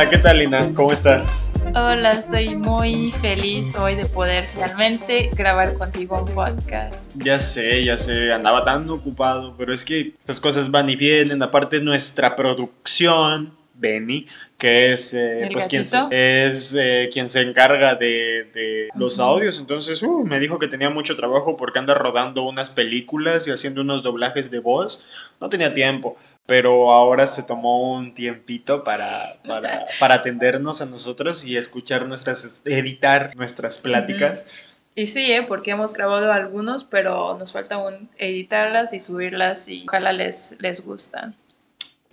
Hola, ¿qué tal Lina? ¿Cómo estás? Hola, estoy muy feliz hoy de poder finalmente grabar contigo un podcast. Ya sé, ya sé, andaba tan ocupado, pero es que estas cosas van y vienen, aparte nuestra producción, Benny, que es, eh, ¿El pues, quien, es eh, quien se encarga de, de los audios. Entonces, uh, me dijo que tenía mucho trabajo porque anda rodando unas películas y haciendo unos doblajes de voz. No tenía tiempo, pero ahora se tomó un tiempito para, para, para atendernos a nosotros y escuchar nuestras, editar nuestras pláticas. Y sí, ¿eh? porque hemos grabado algunos, pero nos falta aún editarlas y subirlas y ojalá les, les gustan.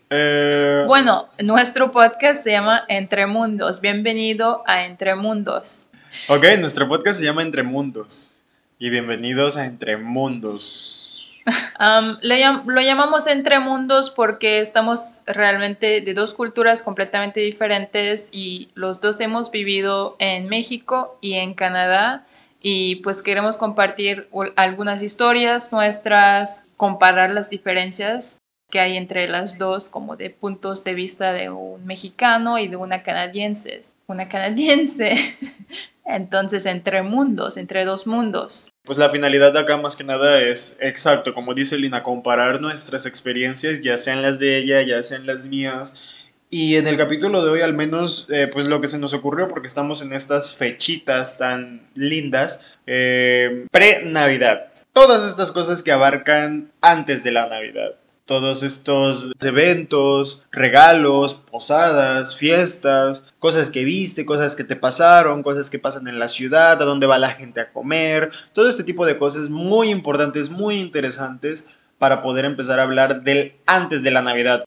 Eh, Bueno, nuestro podcast se llama Entre Mundos. Bienvenido a Entre Mundos. Ok, nuestro podcast se llama Entre Mundos. Y bienvenidos a Entre Mundos. Am, le llam- lo llamamos Entre Mundos porque estamos realmente de dos culturas completamente diferentes y los dos hemos vivido en México y en Canadá y pues queremos compartir algunas historias nuestras, comparar las diferencias que hay entre las dos como de puntos de vista de un mexicano y de una canadiense. Una canadiense. Entonces, entre mundos, entre dos mundos. Pues la finalidad de acá más que nada es, exacto, como dice Lina, comparar nuestras experiencias, ya sean las de ella, ya sean las mías. Y en el capítulo de hoy al menos, eh, pues lo que se nos ocurrió, porque estamos en estas fechitas tan lindas, eh, pre-Navidad. Todas estas cosas que abarcan antes de la Navidad. Todos estos eventos, regalos, posadas, fiestas, cosas que viste, cosas que te pasaron, cosas que pasan en la ciudad, a dónde va la gente a comer, todo este tipo de cosas muy importantes, muy interesantes para poder empezar a hablar del antes de la Navidad.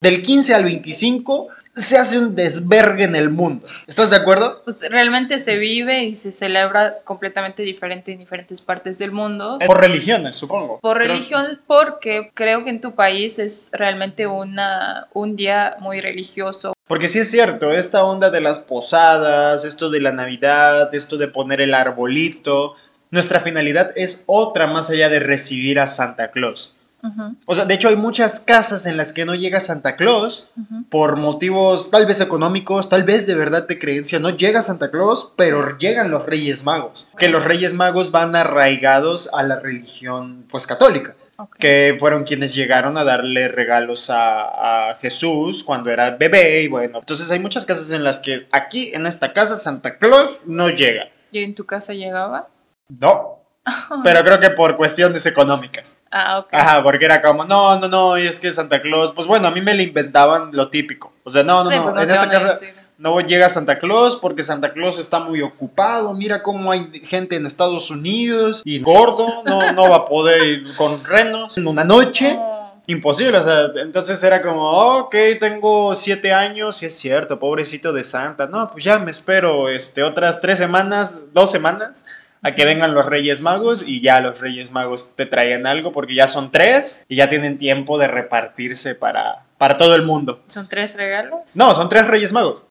Del 15 al 25 se hace un desvergue en el mundo. ¿Estás de acuerdo? Pues realmente se vive y se celebra completamente diferente en diferentes partes del mundo. Por religiones, supongo. Por Creo- religión, porque creo que en tu país es realmente una, un día muy religioso. Porque sí es cierto, esta onda de las posadas, esto de la Navidad, esto de poner el arbolito, nuestra finalidad es otra más allá de recibir a Santa Claus. Ujú, O sea, de hecho hay muchas casas en las que no llega Santa Claus por motivos tal vez económicos, tal vez de verdad de creencia. No llega Santa Claus, pero llegan los Reyes Magos. Que los Reyes Magos van arraigados a la religión pues católica que fueron quienes llegaron a darle regalos a, a Jesús cuando era bebé y bueno, entonces hay muchas casas en las que aquí en esta casa Santa Claus no llega. ¿Y en tu casa llegaba? No. Pero creo que por cuestiones económicas. Ah, ok. Ajá, porque era como, no, no, no, y es que Santa Claus, pues bueno, a mí me le inventaban lo típico. O sea, no, no, Sí, no, pues no en esta casa decir. no llega Santa Claus porque Santa Claus está muy ocupado. Mira cómo hay gente en Estados Unidos y gordo, no, no va a poder ir con renos en una noche. Oh, Imposible, o sea, entonces era como, ok, tengo siete años, y es cierto, pobrecito de Santa. No, pues ya me espero este, otras tres semanas, dos semanas, a que vengan los Reyes Magos y ya los Reyes Magos te traen algo porque ya son tres y ya tienen tiempo de repartirse para, para todo el mundo. ¿Son tres regalos? No, son tres Reyes Magos.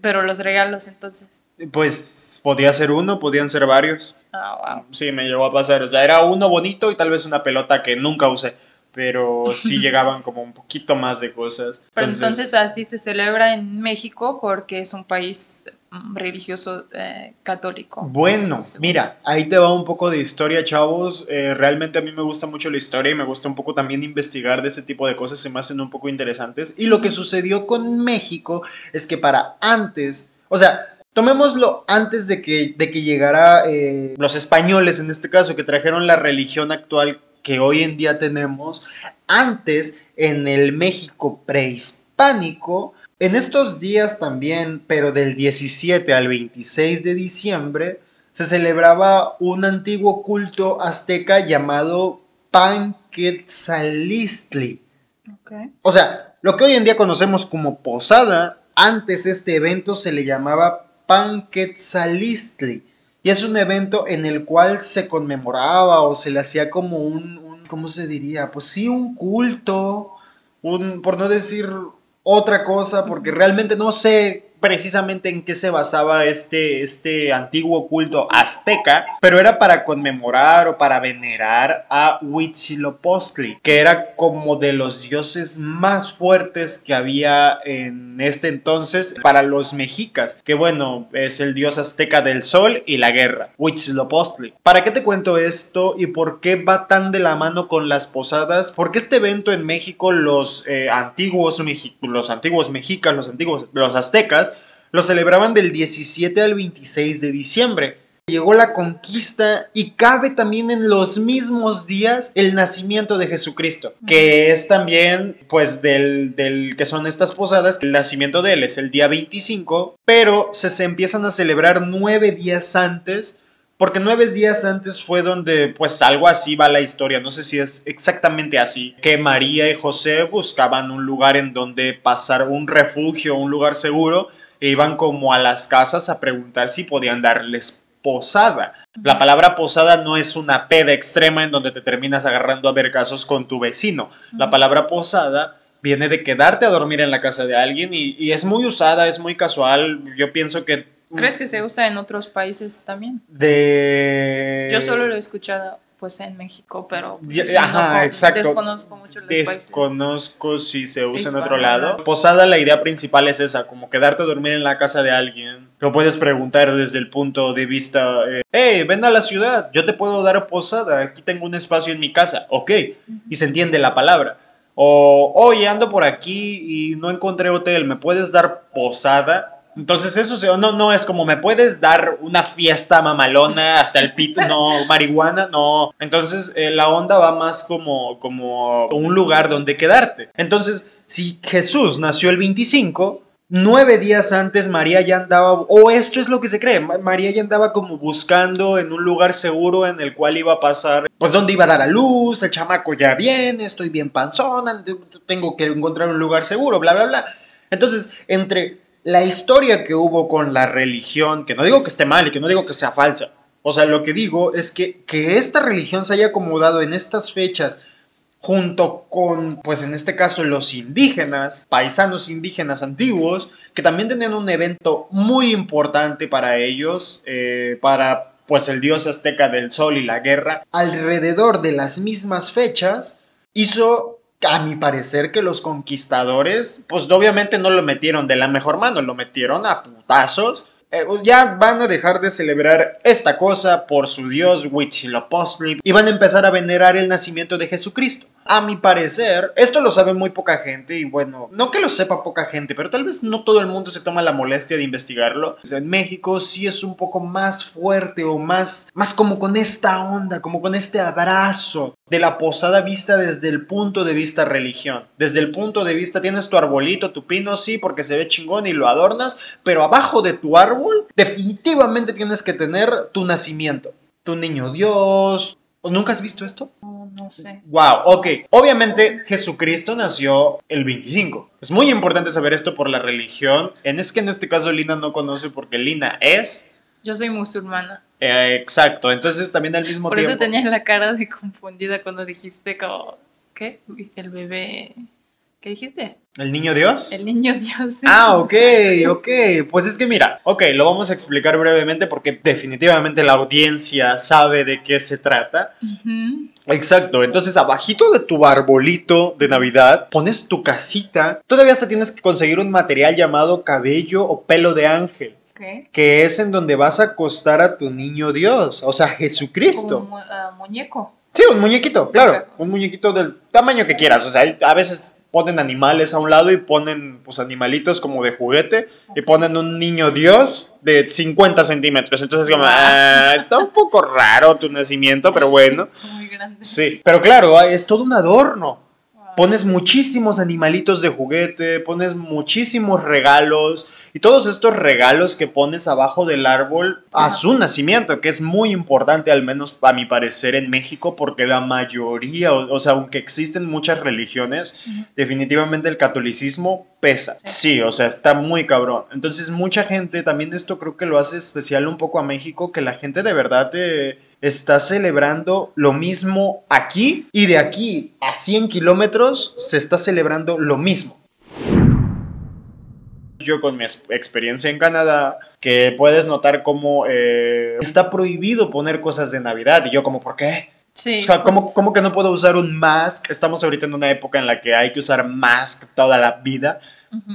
Pero los regalos entonces. Pues podía ser uno, podían ser varios. Ah, wow. Sí, me llegó a pasar. O sea, era uno bonito y tal vez una pelota que nunca usé. Pero sí llegaban como un poquito más de cosas. Pero entonces así se celebra en México porque es un país mm, religioso eh, católico. Bueno, mira, ahí te va un poco de historia, chavos. Eh, realmente a mí me gusta mucho la historia y me gusta un poco también investigar de este tipo de cosas, se me hacen un poco interesantes. Y lo que sucedió con México es que para antes, o sea, tomémoslo antes de que, de que llegara eh, los españoles, en este caso, que trajeron la religión actual que hoy en día tenemos, antes en el México prehispánico, en estos días también, pero del 17 al 26 de diciembre, se celebraba un antiguo culto azteca llamado Panquetzalistli. O sea, lo que hoy en día conocemos como posada, antes este evento se le llamaba Panquetzalistli. Y es un evento en el cual se conmemoraba o se le hacía como un, un- ¿cómo se diría? Pues sí, un culto, un, por no decir otra cosa, porque realmente no sé precisamente en qué se basaba este, este antiguo culto azteca, pero era para conmemorar o para venerar a Huitzilopochtli, que era como de los dioses más fuertes que había en este entonces para los mexicas, que bueno, es el dios azteca del sol y la guerra, Huitzilopochtli. ¿Para qué te cuento esto y por qué va tan de la mano con las posadas? Porque este evento en México los eh, antiguos, los antiguos mexicas, los antiguos, los aztecas, lo celebraban del 17 al 26 de diciembre. Llegó la conquista y cabe también en los mismos días el nacimiento de Jesucristo, que es también pues del, del que son estas posadas, el nacimiento de él es el día 25, pero se, se empiezan a celebrar nueve días antes porque nueve días antes fue donde, pues algo así va la historia, no sé si es exactamente así, que María y José buscaban un lugar en donde pasar un refugio, un lugar seguro, e iban como a las casas a preguntar si podían darles posada. La palabra posada no es una peda extrema en donde te terminas agarrando a ver casos con tu vecino. La palabra posada viene de quedarte a dormir en la casa de alguien y, y es muy usada, es muy casual. Yo pienso que ¿Crees que se usa en otros países también? De... Yo solo lo he escuchado pues en México, pero Ajá, no, exacto. desconozco mucho los Desconozco si se usa en otro lado. Posada, la idea principal es esa, como quedarte a dormir en la casa de alguien. Lo puedes preguntar desde el punto de vista, eh, hey, ven a la ciudad, yo te puedo dar posada, aquí tengo un espacio en mi casa, ok, y se entiende la palabra. O, oye, ando por aquí y no encontré hotel, ¿me puedes dar posada? Entonces eso no, no es como me puedes dar una fiesta mamalona hasta el pito, no, marihuana, no. Entonces eh, la onda va más como, como un lugar donde quedarte. Entonces, si Jesús nació el 25, nueve días antes María ya andaba, o esto es lo que se cree, Ma- María ya andaba como buscando en un lugar seguro en el cual iba a pasar, pues donde iba a dar a luz, el chamaco ya viene, estoy bien panzona, te- tengo que encontrar un lugar seguro, bla, bla, bla. Entonces, entre la historia que hubo con la religión, que no digo que esté mal y que no digo que sea falsa, o sea, lo que digo es que, que esta religión se haya acomodado en estas fechas junto con, pues en este caso, los indígenas, paisanos indígenas antiguos, que también tenían un evento muy importante para ellos, eh, para pues el dios azteca del sol y la guerra, alrededor de las mismas fechas, hizo, a mi parecer, que los conquistadores, pues obviamente no lo metieron de la mejor mano, lo metieron a putazos. Eh, ya van a dejar de celebrar esta cosa por su dios Huitzilopochtli y van a empezar a venerar el nacimiento de Jesucristo. A mi parecer, esto lo sabe muy poca gente y bueno, no que lo sepa poca gente, pero tal vez no todo el mundo se toma la molestia de investigarlo. En México sí es un poco más fuerte o más, más como con esta onda, como con este abrazo de la posada vista desde el punto de vista religión. Desde el punto de vista tienes tu arbolito, tu pino, sí, porque se ve chingón y lo adornas, pero abajo de tu árbol definitivamente tienes que tener tu nacimiento, tu niño Dios. ¿Nunca has visto esto? No, no sé. Wow, ok. Obviamente Jesucristo nació el 25. Es muy importante saber esto por la religión. En es que en este caso Lina no conoce porque Lina es... Yo soy musulmana. eh, exacto, entonces también al mismo Por tiempo... eso tenía la cara de confundida cuando dijiste como, ¿qué? El bebé, ¿qué dijiste? ¿El niño Dios? El niño Dios. sí. Ah, ok, ok. Pues es que mira, ok, lo vamos a explicar brevemente porque definitivamente la audiencia sabe de qué se trata. Ujú. Exacto, entonces abajito de tu arbolito de Navidad pones tu casita. Todavía hasta tienes que conseguir un material llamado cabello o pelo de ángel, ¿Qué? que es en donde vas a acostar a tu niño Dios, o sea, Jesucristo. Mu- ah, muñeco. Sí, un muñequito, claro, un muñequito del tamaño que quieras, o sea, a veces ponen animales a un lado y ponen pues animalitos como de juguete y ponen un niño Dios de 50 centímetros, entonces como, Wow. ah, está un poco raro tu nacimiento, pero bueno. Muy grande. Sí, pero claro, ah, es todo un adorno. Pones muchísimos animalitos de juguete, pones muchísimos regalos y todos estos regalos que pones abajo del árbol a su nacimiento, que es muy importante al menos a mi parecer en México porque la mayoría, o, o sea, aunque existen muchas religiones, definitivamente el catolicismo pesa. Sí. O sea, está muy cabrón. Entonces mucha gente, también esto creo que lo hace especial un poco a México, que la gente de verdad eh, está celebrando lo mismo aquí y de aquí a 100 kilómetros se está celebrando lo mismo. yo con mi ex- experiencia en Canadá, que puedes notar cómo eh, está prohibido poner cosas de Navidad. Y yo como, ¿por qué? Sí. O sea, pues, ¿cómo, cómo que no puedo usar un mask? Estamos ahorita en una época en la que hay que usar mask toda la vida.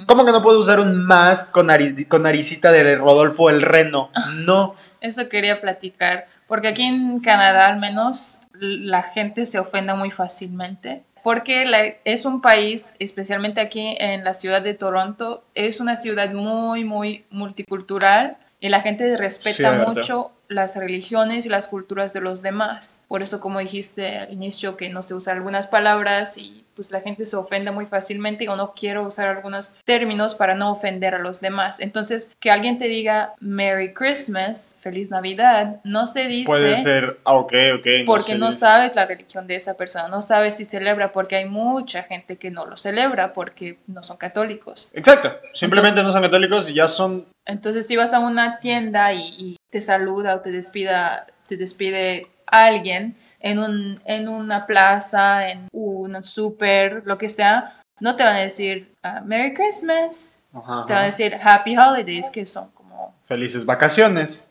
¿Cómo que no puedo usar un mask con, nariz- con naricita de Rodolfo el Reno? No. Eso quería platicar, porque aquí en Canadá al menos la gente se ofenda muy fácilmente, porque la- es un país, especialmente aquí en la ciudad de Toronto, es una ciudad muy, muy multicultural y la gente respeta Cierto. mucho las religiones y las culturas de los demás. Por eso, como dijiste al inicio, que no se usan algunas palabras y pues la gente se ofende muy fácilmente y no quiero usar algunos términos para no ofender a los demás. Entonces, que alguien te diga Merry Christmas, Feliz Navidad, no se dice Puede ser, ah, ok, ok. porque se no dice. sabes la religión de esa persona, no sabes si celebra, porque hay mucha gente que no lo celebra porque no son católicos. Exacto. Simplemente Entonces- no son católicos y ya son Entonces, si vas a una tienda y, y te saluda o te despida, te despide alguien en, un, en una plaza, en un súper, lo que sea, no te van a decir ah, Merry Christmas, Ajá, te van a decir Happy Holidays, que son como, felices vacaciones.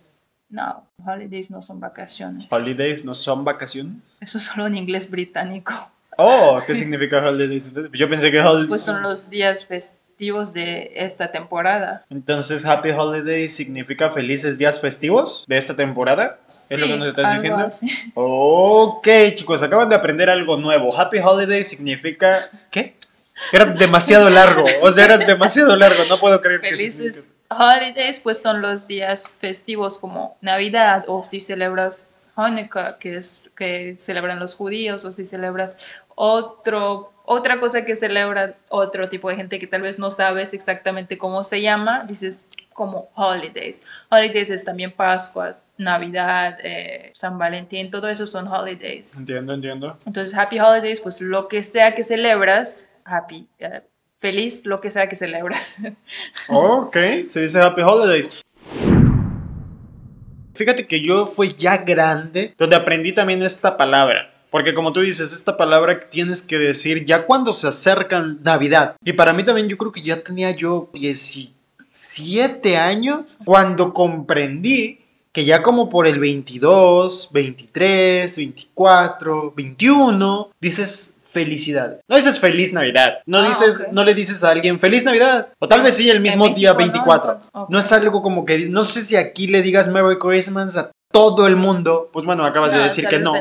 no, holidays no son vacaciones. Holidays no son vacaciones. Eso es solo en inglés británico. Oh, ¿qué significa holidays? Yo pensé que holidays. Pues son los días festivos de esta temporada. Entonces, Happy Holidays significa felices días festivos de esta temporada. ¿Es lo que Sí, nos estás algo diciendo? así. Ok, chicos, acaban de aprender algo nuevo. Happy Holidays significa. ¿Qué? Era demasiado largo. O sea, era demasiado largo. No puedo creer que Felices significa- holidays, pues son los días festivos como Navidad o si celebras Hanukkah, que es que celebran los judíos, o si celebras otro otra cosa que celebra otro tipo de gente que tal vez no sabes exactamente cómo se llama, dices como holidays. Holidays es también Pascua, Navidad, eh, San Valentín, todo eso son holidays. Entiendo, entiendo. Entonces, Happy Holidays, pues lo que sea que celebras, happy, eh, feliz lo que sea que celebras. Ok, se dice Happy Holidays. Fíjate que yo fui ya grande donde aprendí también esta palabra. Porque como tú dices, esta palabra que tienes que decir ya cuando se acerca Navidad. Y para mí también yo creo que ya tenía yo 17 años cuando comprendí que ya como por el 22, 23, 24, 21, dices felicidades. No dices feliz Navidad. No Ah, dices, no le dices a alguien feliz Navidad. O tal vez sí el mismo día México no, 24. entonces, ok. No es algo como que, no sé si aquí le digas Merry Christmas a todo el mundo. Pues bueno, acabas de decir que no.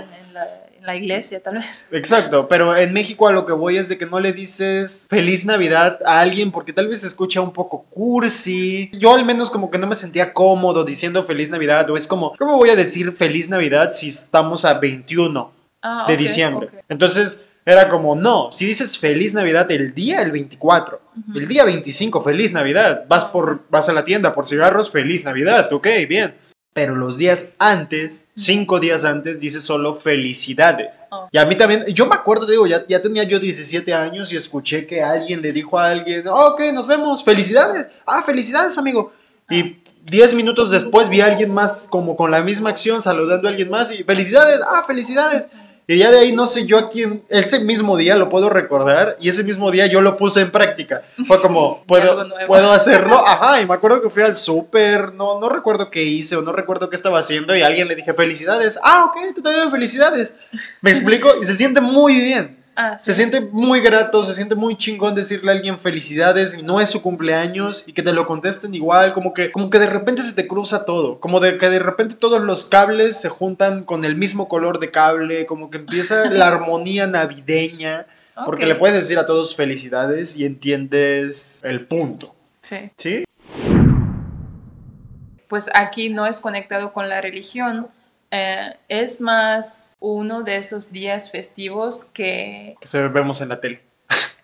La, iglesia, tal vez. Exacto, pero en México a lo que voy es de que no le dices feliz Navidad a alguien porque tal vez se escucha un poco cursi. Yo al menos como que no me sentía cómodo diciendo feliz Navidad o es como, ¿cómo voy a decir feliz Navidad si estamos a 21 Ah, de diciembre? Entonces era como, no, si dices feliz Navidad el día el 24, Ujú. el día 25, feliz Navidad, vas, por, vas a la tienda por cigarros, feliz Navidad, ok, bien. Pero los días antes, cinco días antes, dice solo felicidades. Oh. Y a mí también, yo me acuerdo, digo, ya, ya tenía yo 17 años y escuché que alguien le dijo a alguien, "Oh, ok, nos vemos, felicidades. Ah, felicidades, amigo. Y 10 minutos después vi a alguien más como con la misma acción saludando a alguien más y felicidades, ah, felicidades. Y ya de ahí no sé yo a quién, ese mismo día lo puedo recordar y ese mismo día yo lo puse en práctica. Fue como, puedo, puedo hacerlo, ajá, y me acuerdo que fui al súper, no, no recuerdo qué hice o no recuerdo qué estaba haciendo y a alguien le dije felicidades, ah, ok, tú también felicidades. Me explico y se siente muy bien. Ah, Se siente muy grato, se siente muy chingón decirle a alguien felicidades y no es su cumpleaños y que te lo contesten igual, como que, como que de repente se te cruza todo, como de que de repente todos los cables se juntan con el mismo color de cable, como que empieza la armonía navideña, porque le puedes decir a todos felicidades y entiendes el punto, Sí. ¿sí? Pues aquí no es conectado con la religión. Eh, es más uno de esos días festivos que, Que se vemos en la tele.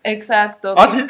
exacto, Ah, sí.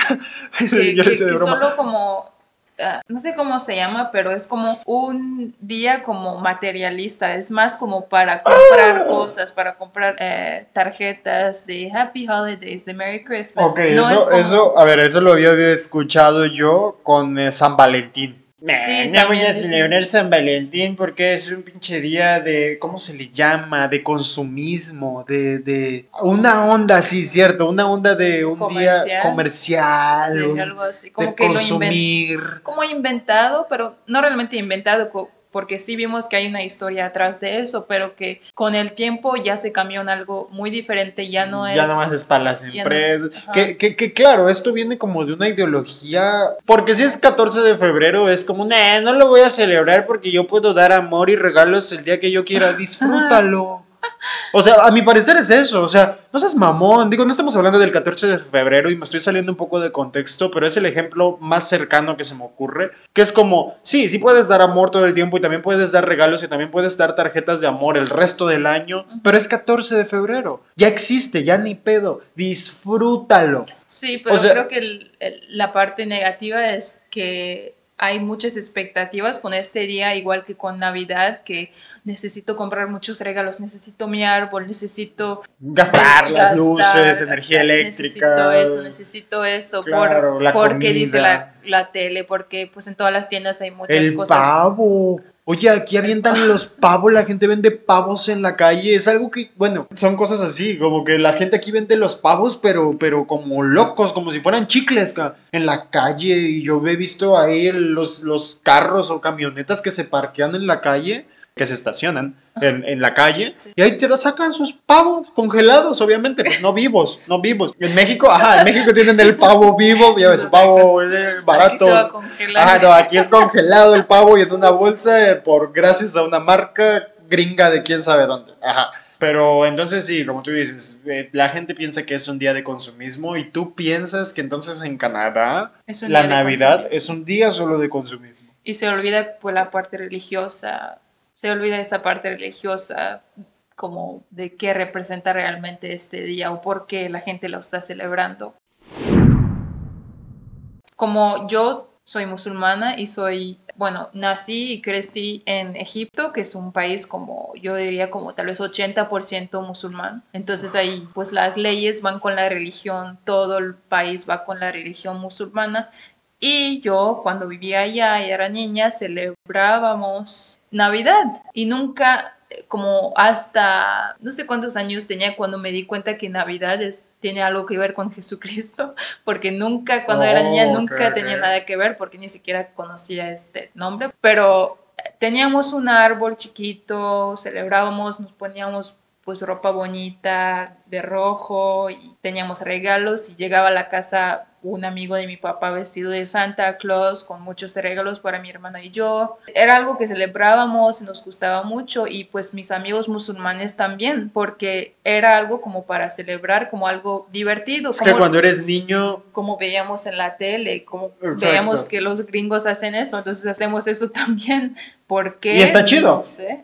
que, Yo que- solo como, ah, no sé cómo se llama, pero es como un día como materialista, es más como para comprar ¡Ah! cosas, para comprar eh, tarjetas de Happy Holidays, de Merry Christmas. Ok, no es eso, como- eso, a ver, eso lo había escuchado yo con eh, San Valentín. Sí, no voy a celebrar San Valentín porque es un pinche día de, ¿cómo se le llama? De consumismo, de, de una onda, sí, cierto, una onda de un día comercial. Sí, algo así, como que consumir. Lo como inventado, pero no realmente inventado, porque sí vimos que hay una historia atrás de eso, pero que con el tiempo ya se cambió en algo muy diferente, ya no es... Ya no más es para las empresas. que, que, que, claro, esto viene como de una ideología, porque si es 14 de febrero es como, nah, no lo voy a celebrar porque yo puedo dar amor y regalos el día que yo quiera, disfrútalo. O sea, a mi parecer es eso. O sea, no seas mamón. Digo, no estamos hablando del 14 de febrero y me estoy saliendo un poco de contexto, pero es el ejemplo más cercano que se me ocurre. Que es como, sí, sí puedes dar amor todo el tiempo y también puedes dar regalos y también puedes dar tarjetas de amor el resto del año, pero es 14 de febrero. Ya existe, ya ni pedo. Disfrútalo. Sí, pero creo que la parte negativa es que hay muchas expectativas con este día, igual que con Navidad, que necesito comprar muchos regalos, necesito mi árbol, necesito gastar las luces, energía eléctrica. Necesito eso, necesito eso, por, porque dice la, la, tele, porque pues en todas las tiendas hay muchas El cosas. Pavo. Oye, aquí avientan los pavos, la gente vende pavos en la calle. Es algo que, bueno, son cosas así, como que la gente aquí vende los pavos, pero, pero como locos, como si fueran chicles en la calle. Y yo he visto ahí los, los carros o camionetas que se parquean en la calle que se estacionan en, en la calle y ahí te sacan sus pavos congelados, obviamente, pues no vivos, no vivos. En México, ajá, en México tienen el pavo vivo, ya ves, pavo barato. Aquí ajá, no, aquí es congelado el pavo y en una bolsa por gracias a una marca gringa de quién sabe dónde. Ajá. Pero entonces sí, como tú dices, eh, la gente piensa que es un día de consumismo y tú piensas que entonces en Canadá la Navidad es un día solo de consumismo. Y se olvida pues la parte religiosa se olvida esa parte religiosa como de qué representa realmente este día o por qué la gente lo está celebrando. Como yo soy musulmana y soy, bueno, nací y crecí en Egipto, que es un país como, yo diría como tal vez 80% musulmán. Entonces ahí pues las leyes van con la religión, todo el país va con la religión musulmana. Y yo cuando vivía allá y era niña celebrábamos Navidad. Y nunca como hasta no sé cuántos años tenía cuando me di cuenta que Navidad tiene algo que ver con Jesucristo, porque nunca, cuando era niña, nunca tenía nada que ver, porque ni siquiera conocía este nombre, pero teníamos un árbol chiquito, celebrábamos, nos poníamos pues ropa bonita de rojo y teníamos regalos y llegaba a la casa un amigo de mi papá vestido de Santa Claus con muchos regalos para mi hermana y yo. Era algo que celebrábamos, nos gustaba mucho y pues mis amigos musulmanes también, porque era algo como para celebrar, como algo divertido. Es que cuando eres niño... Como veíamos en la tele, como veíamos que los gringos hacen eso, entonces hacemos eso también. Porque, y está chido. O sea,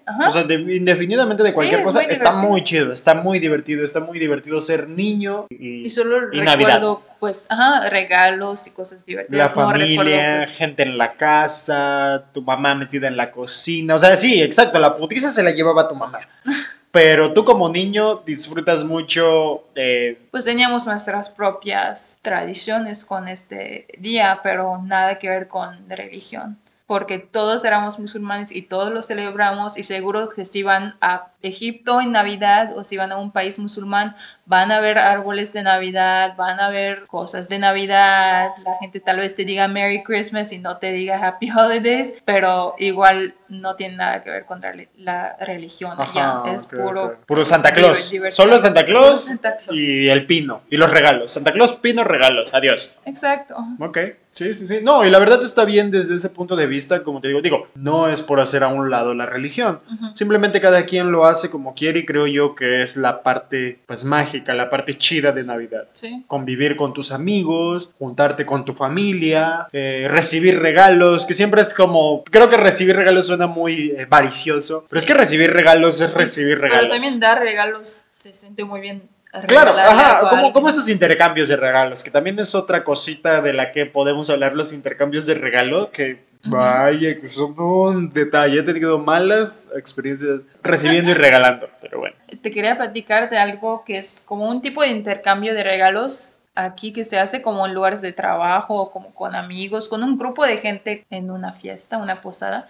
indefinidamente de cualquier cosa, está muy chido, está muy divertido, está muy divertido ser niño y, y solo recuerdo, pues, ajá, regalos y cosas divertidas. La familia, pues, gente en la casa, tu mamá metida en la cocina. O sea, sí, exacto, la putiza se la llevaba tu mamá. Pero tú como niño disfrutas mucho de... Pues teníamos nuestras propias tradiciones con este día, pero nada que ver con religión porque todos éramos musulmanes y todos lo celebramos y seguro que si van a Egipto en Navidad o si van a un país musulmán van a ver árboles de Navidad, van a ver cosas de Navidad, la gente tal vez te diga Merry Christmas y no te diga Happy Holidays, pero igual no tiene nada que ver con la religión allá, es puro puro Santa Claus, solo Santa Claus, Santa Claus y el pino y los regalos, Santa Claus, pino, regalos, adiós. Exacto. Ok. Sí, sí, sí. No, y la verdad está bien desde ese punto de vista, como te digo, digo, no es por hacer a un lado la religión. Simplemente cada quien lo hace como quiere y creo yo que es la parte, pues, mágica, la parte chida de Navidad. Sí. Convivir con tus amigos, juntarte con tu familia, eh, recibir regalos, que siempre es como, creo que recibir regalos suena muy eh, varicioso, pero es que recibir regalos es recibir regalos. Pero también dar regalos se siente muy bien Claro, ajá, como, como, esos intercambios de regalos, que también es otra cosita de la que podemos hablar, los intercambios de regalo, que vaya, que son un detalle. He tenido malas experiencias recibiendo y regalando, pero bueno. Te quería platicar de algo que es como un tipo de intercambio de regalos aquí que se hace como en lugares de trabajo, como con amigos, con un grupo de gente en una fiesta, una posada,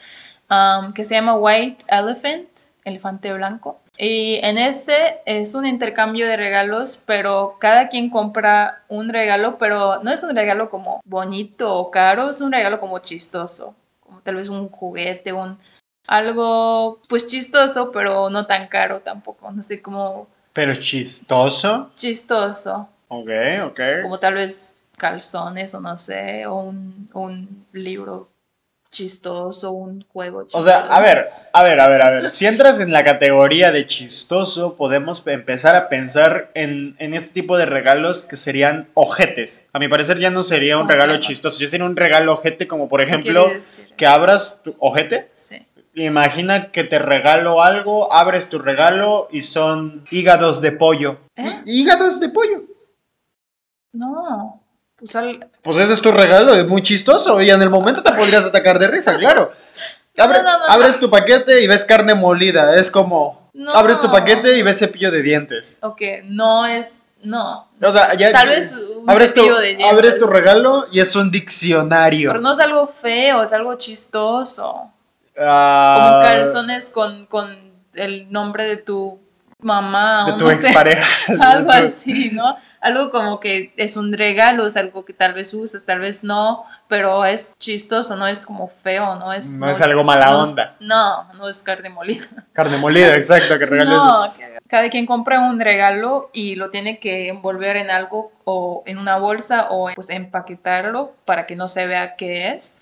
um, que se llama White Elephant, elefante blanco. Y en este es un intercambio de regalos, pero cada quien compra un regalo, pero no es un regalo como bonito o caro, es un regalo como chistoso, como tal vez un juguete, un algo pues chistoso, pero no tan caro tampoco, no sé cómo Pero chistoso. chistoso, Ok, ok. como tal vez calzones o no sé, o un, un libro chistoso, un juego chistoso. O sea, a ver, a ver, a ver, a ver. Si entras en la categoría de chistoso, podemos empezar a pensar en, en este tipo de regalos que serían ojetes. A mi parecer ya no sería un ¿Cómo se regalo chistoso, ya sería un regalo ojete como por ¿Qué ejemplo que abras tu ojete. Sí. Imagina que te regalo algo, abres tu regalo y son hígados de pollo. ¿Eh? Hígados de pollo. No, pues al- Pues ese es tu regalo, es muy chistoso y en el momento te podrías atacar de risa, claro. Abre- No, no, no, abres tu paquete y ves carne molida, es como... No. Abres tu paquete y ves cepillo de dientes. ok, no es, no. O sea, ya... Tal vez un abres tu, cepillo de dientes. abres tu regalo y es un diccionario. Pero no es algo feo, es algo chistoso. Ah, Como calzones con, con el nombre de tu mamá De o tu no sé, expareja. algo así, ¿no? Algo como que es un regalo, es algo que tal vez usas, tal vez no, pero es chistoso, no es como feo, no es... No es algo mala no es- onda. no, no es carne molida. Carne molida, exacto, que regales. No, que- cada quien compra un regalo y lo tiene que envolver en algo o en una bolsa o pues empaquetarlo para que no se vea qué es.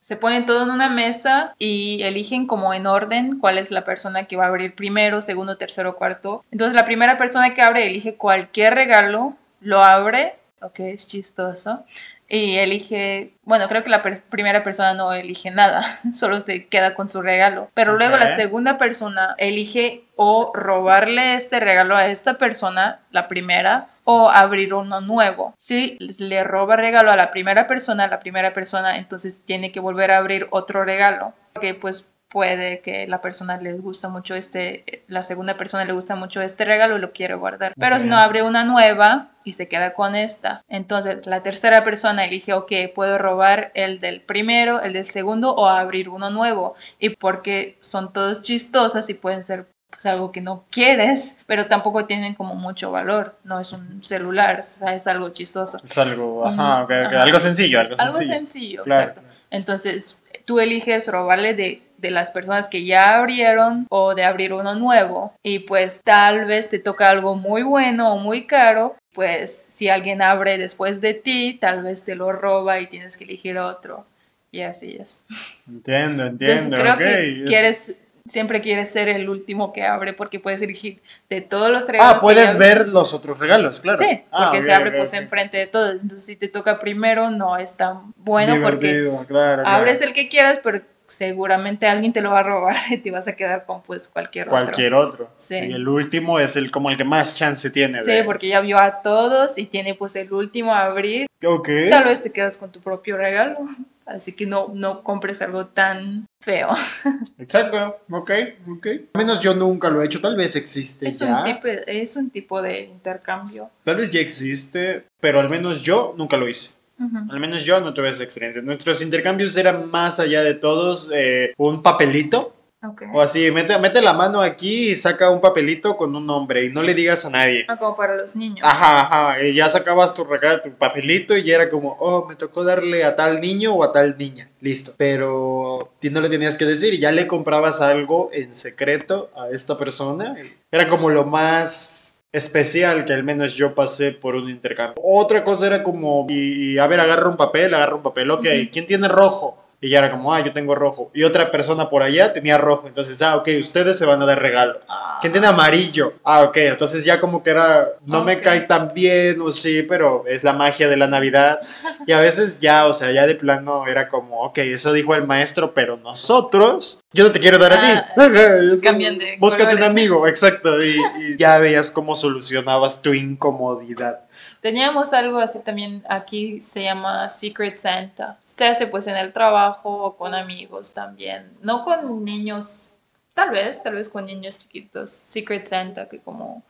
Se ponen todo en una mesa y eligen como en orden cuál es la persona que va a abrir primero, segundo, tercero, cuarto. Entonces la primera persona que abre elige cualquier regalo, lo abre, ok, es chistoso, y elige, bueno, creo que la per- primera persona no elige nada, solo se queda con su regalo. Pero luego la segunda persona elige o robarle este regalo a esta persona, la primera, o abrir uno nuevo. Si le roba regalo a la primera persona, la primera persona entonces tiene que volver a abrir otro regalo. Porque pues puede que la persona le gusta mucho este, la segunda persona le gusta mucho este regalo y lo quiere guardar. Pero si no abre una nueva y se queda con esta. Entonces la tercera persona elige, ok, puedo robar el del primero, el del segundo o abrir uno nuevo. Y porque son todos chistosas y pueden ser pues algo que no quieres, pero tampoco tienen como mucho valor. No es un celular, o sea, es algo chistoso. Es algo, ajá, Mm, ajá. algo sencillo, algo Algo sencillo. sencillo, Claro. exacto. Entonces, tú eliges robarle de, de las personas que ya abrieron o de abrir uno nuevo. Y pues tal vez te toca algo muy bueno o muy caro. Pues si alguien abre después de ti, tal vez te lo roba y tienes que elegir otro. Y así es. Entiendo, Entonces entiendo. creo ok, que es- quieres, siempre quieres ser el último que abre porque puedes elegir de todos los regalos. Ah, puedes ver los otros regalos, claro. Sí, Ah, porque se abre pues enfrente de todos. Entonces si te toca primero no es tan bueno porque claro. abres el que quieras, pero seguramente alguien te lo va a robar y te vas a quedar con pues cualquier, Cualquier otro. otro. Sí. Y el último es el como el que más chance tiene. Sí, de- porque ya vio a todos y tiene pues el último a abrir. Ok. Tal vez te quedas con tu propio regalo. Así que no, no compres algo tan feo. Exacto, ok, ok. Al menos yo nunca lo he hecho, tal vez existe Es ya. un, tipo, es un tipo de intercambio. Tal vez ya existe, pero al menos yo nunca lo hice. Al menos yo no tuve esa experiencia. Nuestros intercambios eran más allá de todos eh, un papelito. Ok. O así, mete, mete la mano aquí y saca un papelito con un nombre y no le digas a nadie. Ah, como para los niños. Ajá, ajá, y ya sacabas tu regalo, tu papelito y era como, oh, me tocó darle a tal niño o a tal niña, listo. Pero ti no le tenías que decir y ya le comprabas algo en secreto a esta persona. Era como lo más especial que al menos yo pasé por un intercambio. Otra cosa era como, y, y, a ver, agarra un papel, agarra un papel, ok. ¿quién tiene rojo? Y ya era como, ah, yo tengo rojo. Y otra persona por allá tenía rojo. Entonces, ah, ok, ustedes se van a dar regalo. Ah. ¿Quién tiene amarillo? Ah, ok, entonces ya como que era, no me cae tan bien, o sí, pero es la magia de la Navidad. Y a veces ya, o sea, ya de plano era como, ok, eso dijo el maestro, pero nosotros, yo no te quiero dar a Ah, ti. Ajá, cambian de Búscate un amigo, exacto. Y, y ya veías cómo solucionabas tu incomodidad. Teníamos algo así también aquí, se llama Secret Santa. Se hace pues en el trabajo o con amigos también. No con niños, tal vez, tal vez con niños chiquitos. Secret Santa, que como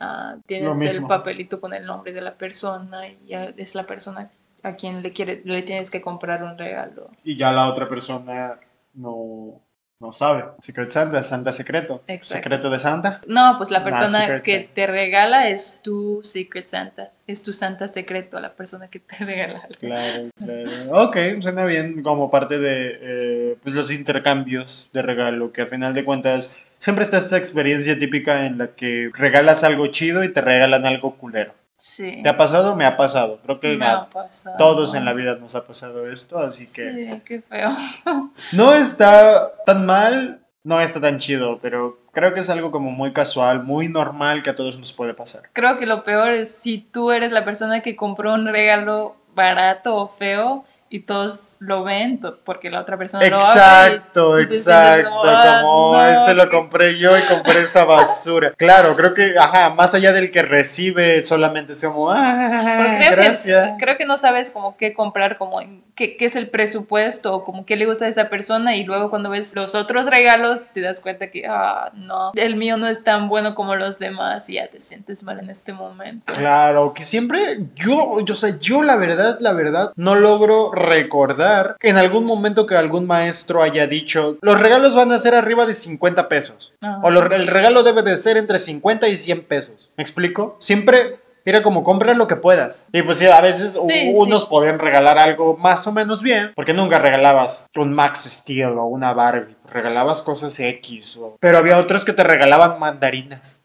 Lo tienes el papelito con el nombre de la persona y ya es la persona a quien le, quiere, le tienes que comprar un regalo. Y ya la otra persona no, no sabe. Secret Santa, Santa secreto. Exacto. Secreto de Santa. No, pues la persona que Santa. te regala es tu Secret Santa, es tu Santa secreto, la persona que te regala algo. Claro, claro. Ok, suena bien como parte de eh, pues los intercambios de regalo, que a final de cuentas siempre está esta experiencia típica en la que regalas algo chido y te regalan algo culero. Sí. ¿Te ha pasado? Me ha pasado. Creo que Me ha pasado. todos en la vida nos ha pasado esto, así que Sí, qué feo. no está tan mal, no está tan chido, pero creo que es algo como muy casual, muy normal que a todos nos puede pasar. Creo que lo peor es si tú eres la persona que compró un regalo barato o feo y todos lo ven porque la otra persona lo abre. Exacto, tú te sientes exacto, como, "Ah, como no, ese lo qué- compré yo y compré esa basura. Claro, creo que, ajá, más allá del que recibe, solamente es como, ah, creo, gracias. que, creo que no sabes como qué comprar, como qué, qué es el presupuesto o como qué le gusta a esa persona y luego cuando ves los otros regalos te das cuenta que, ah, no, el mío no es tan bueno como los demás y ya te sientes mal en este momento. Claro, que siempre yo, yo, o sea, yo la verdad, la verdad, no logro recordar que en algún momento que algún maestro haya dicho, los regalos van a ser arriba de 50 pesos. Ajá. O lo- el regalo debe de ser entre 50 y 100 pesos. ¿Me explico? Siempre era como compra lo que puedas. Y pues sí, a veces Sí, unos sí. podían regalar algo más o menos bien, porque nunca regalabas un Max Steel o una Barbie. Regalabas cosas X. o- Pero había otros que te regalaban mandarinas.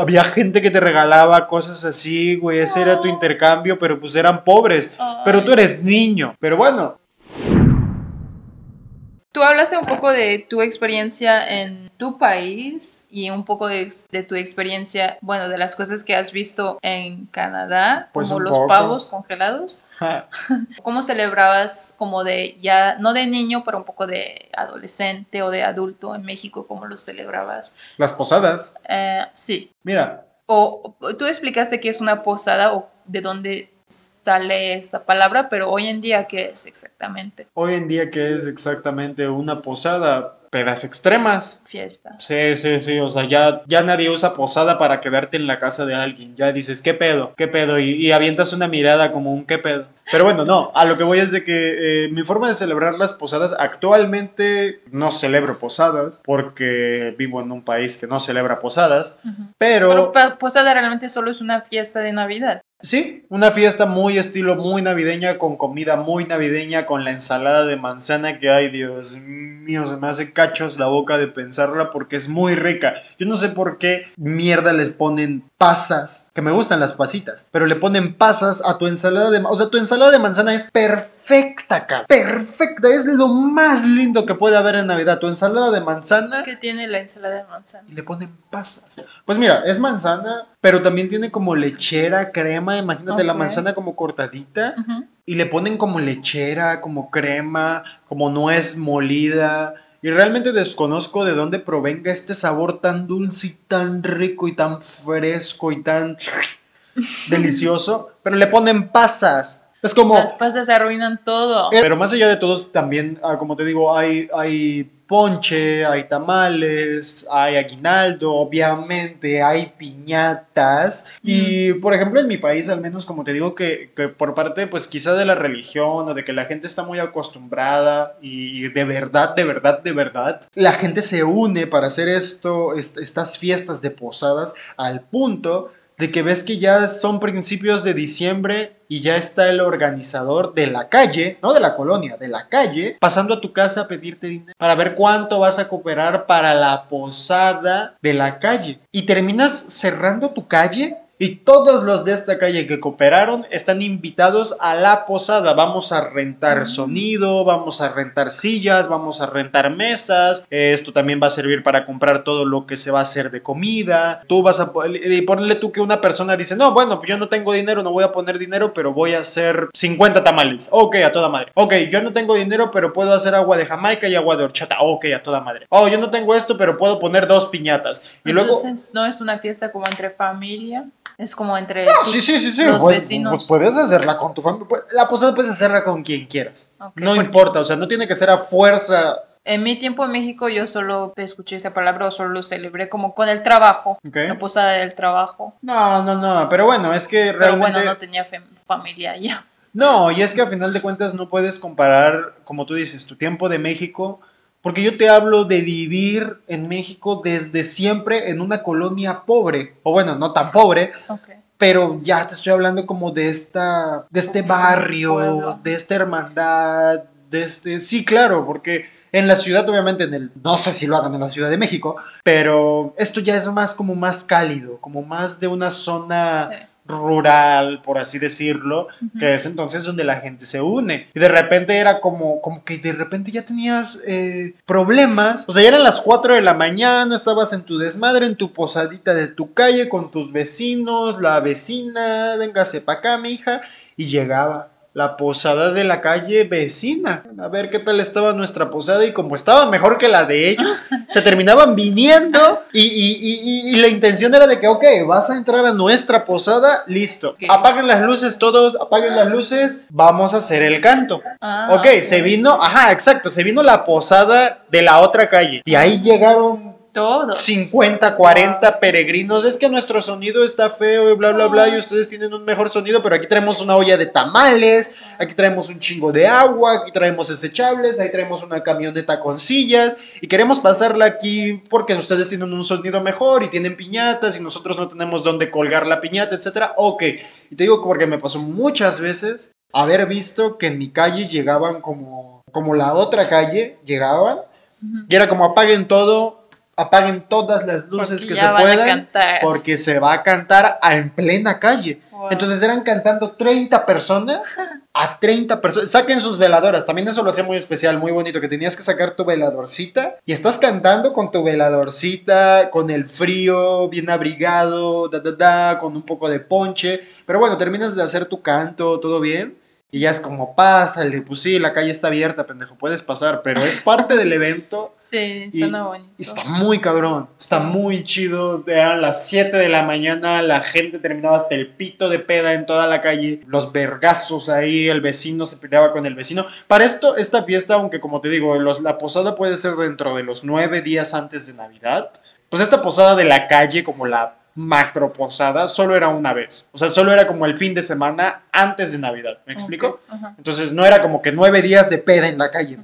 Había gente que te regalaba cosas así, güey. Ese era tu intercambio, pero pues eran pobres. Pero tú eres niño. Pero bueno, Tú hablaste un poco de tu experiencia en tu país y un poco de, tu experiencia, bueno, de las cosas que has visto en Canadá, Pues como los poco. pavos congelados. ¿Cómo celebrabas como de ya, no de niño, pero un poco de adolescente o de adulto en México? ¿Cómo lo celebrabas? las posadas. Eh, sí. Mira, o tú explicaste que es una posada o de dónde sale esta palabra, pero hoy en día, ¿qué es exactamente? hoy en día que es exactamente una posada, pedas extremas. Fiesta. Sí, sí, sí, o sea, ya, ya nadie usa posada para quedarte en la casa de alguien. Ya dices, ¿qué pedo? ¿Qué pedo? Y, y avientas una mirada como un ¿qué pedo? Pero bueno, no, a lo que voy es de que eh, mi forma de celebrar las posadas, actualmente no celebro posadas porque vivo en un país que no celebra posadas, pero... Pero posada realmente solo es una fiesta de Navidad. Sí, una fiesta muy estilo muy navideña, con comida muy navideña, con la ensalada de manzana que hay, Dios mío, se me hace cachos la boca de pensarla porque es muy rica. Yo no sé por qué mierda les ponen pasas, que me gustan las pasitas, pero le ponen pasas a tu ensalada de, ma- o sea, tu ensalada de manzana es perfecta, cara, perfecta, es lo más lindo que puede haber en Navidad, tu ensalada de manzana ¿Qué tiene la ensalada de manzana? y le ponen pasas. Pues mira, es manzana, pero también tiene como lechera, crema. Imagínate la manzana como cortadita. Y le ponen como lechera, como crema, como nuez molida. Y realmente desconozco de dónde provenga este sabor tan dulce y tan rico y tan fresco y tan delicioso. Pero le ponen pasas. Es como... Las pasas arruinan todo. Pero más allá de todo, también, ah, como te digo, hay, hay ponche, hay tamales, hay aguinaldo, obviamente, hay piñatas. Y, por ejemplo, en mi país, al menos, como te digo, que, que por parte, pues quizá de la religión o de que la gente está muy acostumbrada y de verdad, de verdad, de verdad, la gente se une para hacer esto, est- estas fiestas de posadas al punto de que ves que ya son principios de diciembre y ya está el organizador de la calle, no de la colonia, de la calle, pasando a tu casa a pedirte dinero para ver cuánto vas a cooperar para la posada de la calle. Y terminas cerrando tu calle y todos los de esta calle que cooperaron están invitados a la posada. Vamos a rentar sonido, vamos a rentar sillas, vamos a rentar mesas. Esto también va a servir para comprar todo lo que se va a hacer de comida. Tú vas a y ponle tú que una persona dice, no, bueno, pues yo no tengo dinero, no voy a poner dinero, pero voy a hacer 50 tamales. Ok, a toda madre. Ok, yo no tengo dinero, pero puedo hacer agua de Jamaica y agua de horchata. Ok, a toda madre. Oh, yo no tengo esto, pero puedo poner dos piñatas. Y luego... No es una fiesta como entre familia, es como entre No, tus- sí, sí, sí, sí. los Pues, vecinos. pues puedes hacerla con tu familia. Pues, La posada puedes hacerla con quien quieras. No importa, o sea, no tiene que ser a fuerza En mi tiempo en México yo solo escuché esa palabra o solo lo celebré como con el trabajo, la posada del trabajo. No, no, no, pero bueno, es que Pero realmente... bueno, no tenía fam- familia allá. No, y es que a final de cuentas no puedes comparar, como tú dices, tu tiempo de México, porque yo te hablo de vivir en México desde siempre en una colonia pobre, o bueno, no tan pobre, Ok. pero ya te estoy hablando como de esta, de este barrio, pueblo. de esta hermandad, de este, sí, claro, porque en la ciudad, obviamente, en el, no sé si lo hagan en la Ciudad de México, pero esto ya es más como más cálido, como más de una zona Sí. Rural, por así decirlo, que es entonces donde la gente se une. Y de repente era como, como que de repente ya tenías eh, problemas. O sea, ya eran las 4 de la mañana, estabas en tu desmadre, en tu posadita de tu calle, con tus vecinos, la vecina, véngase pa' acá, mi hija. Y llegaba la posada de la calle vecina. A ver qué tal estaba nuestra posada y como estaba mejor que la de ellos, se terminaban viniendo y, y- y- y la intención era de que, ok, vas a entrar a nuestra posada, listo. Ok. Apaguen las luces todos, apaguen las luces, vamos a hacer el canto. Ah, ok, se vino, ajá, exacto, se vino la posada de la otra calle y ahí llegaron Todos. 50, 40 peregrinos. Es que nuestro sonido está feo y bla, bla, bla. Y ustedes tienen un mejor sonido, pero aquí traemos una olla de tamales. Aquí traemos un chingo de agua. Aquí traemos desechables. Ahí traemos una camioneta con sillas. Y queremos pasarla aquí porque ustedes tienen un sonido mejor y tienen piñatas y nosotros no tenemos dónde colgar la piñata, etcétera. Ok. Y te digo porque me pasó muchas veces haber visto que en mi calle llegaban como, como la otra calle, llegaban. Y era como apaguen todo, apaguen todas las luces Porque que se puedan, porque se va a cantar a- en plena calle. Wow. Entonces eran cantando 30 personas a 30 personas. Saquen sus veladoras. También eso lo hacía muy especial, muy bonito, que tenías que sacar tu veladorcita y estás cantando con tu veladorcita, con el frío, bien abrigado, da, da, da, con un poco de ponche. Pero bueno, terminas de hacer tu canto, todo bien. Y ya es como, pásale, pues sí, la calle está abierta, pendejo, puedes pasar, pero es parte del evento Sí, y- suena bonito. y está muy cabrón, está muy chido. Eran las 7 de la mañana, la gente terminaba hasta el pito de peda en toda la calle, los vergazos ahí, el vecino se peleaba con el vecino. Para esto, esta fiesta, aunque como te digo, los- la posada puede ser dentro de los nueve días antes de Navidad, pues esta posada de la calle, como la macro posada, solo era una vez. O sea, solo era como el fin de semana antes de Navidad. ¿Me explico? Entonces no era como que nueve días de peda en la calle.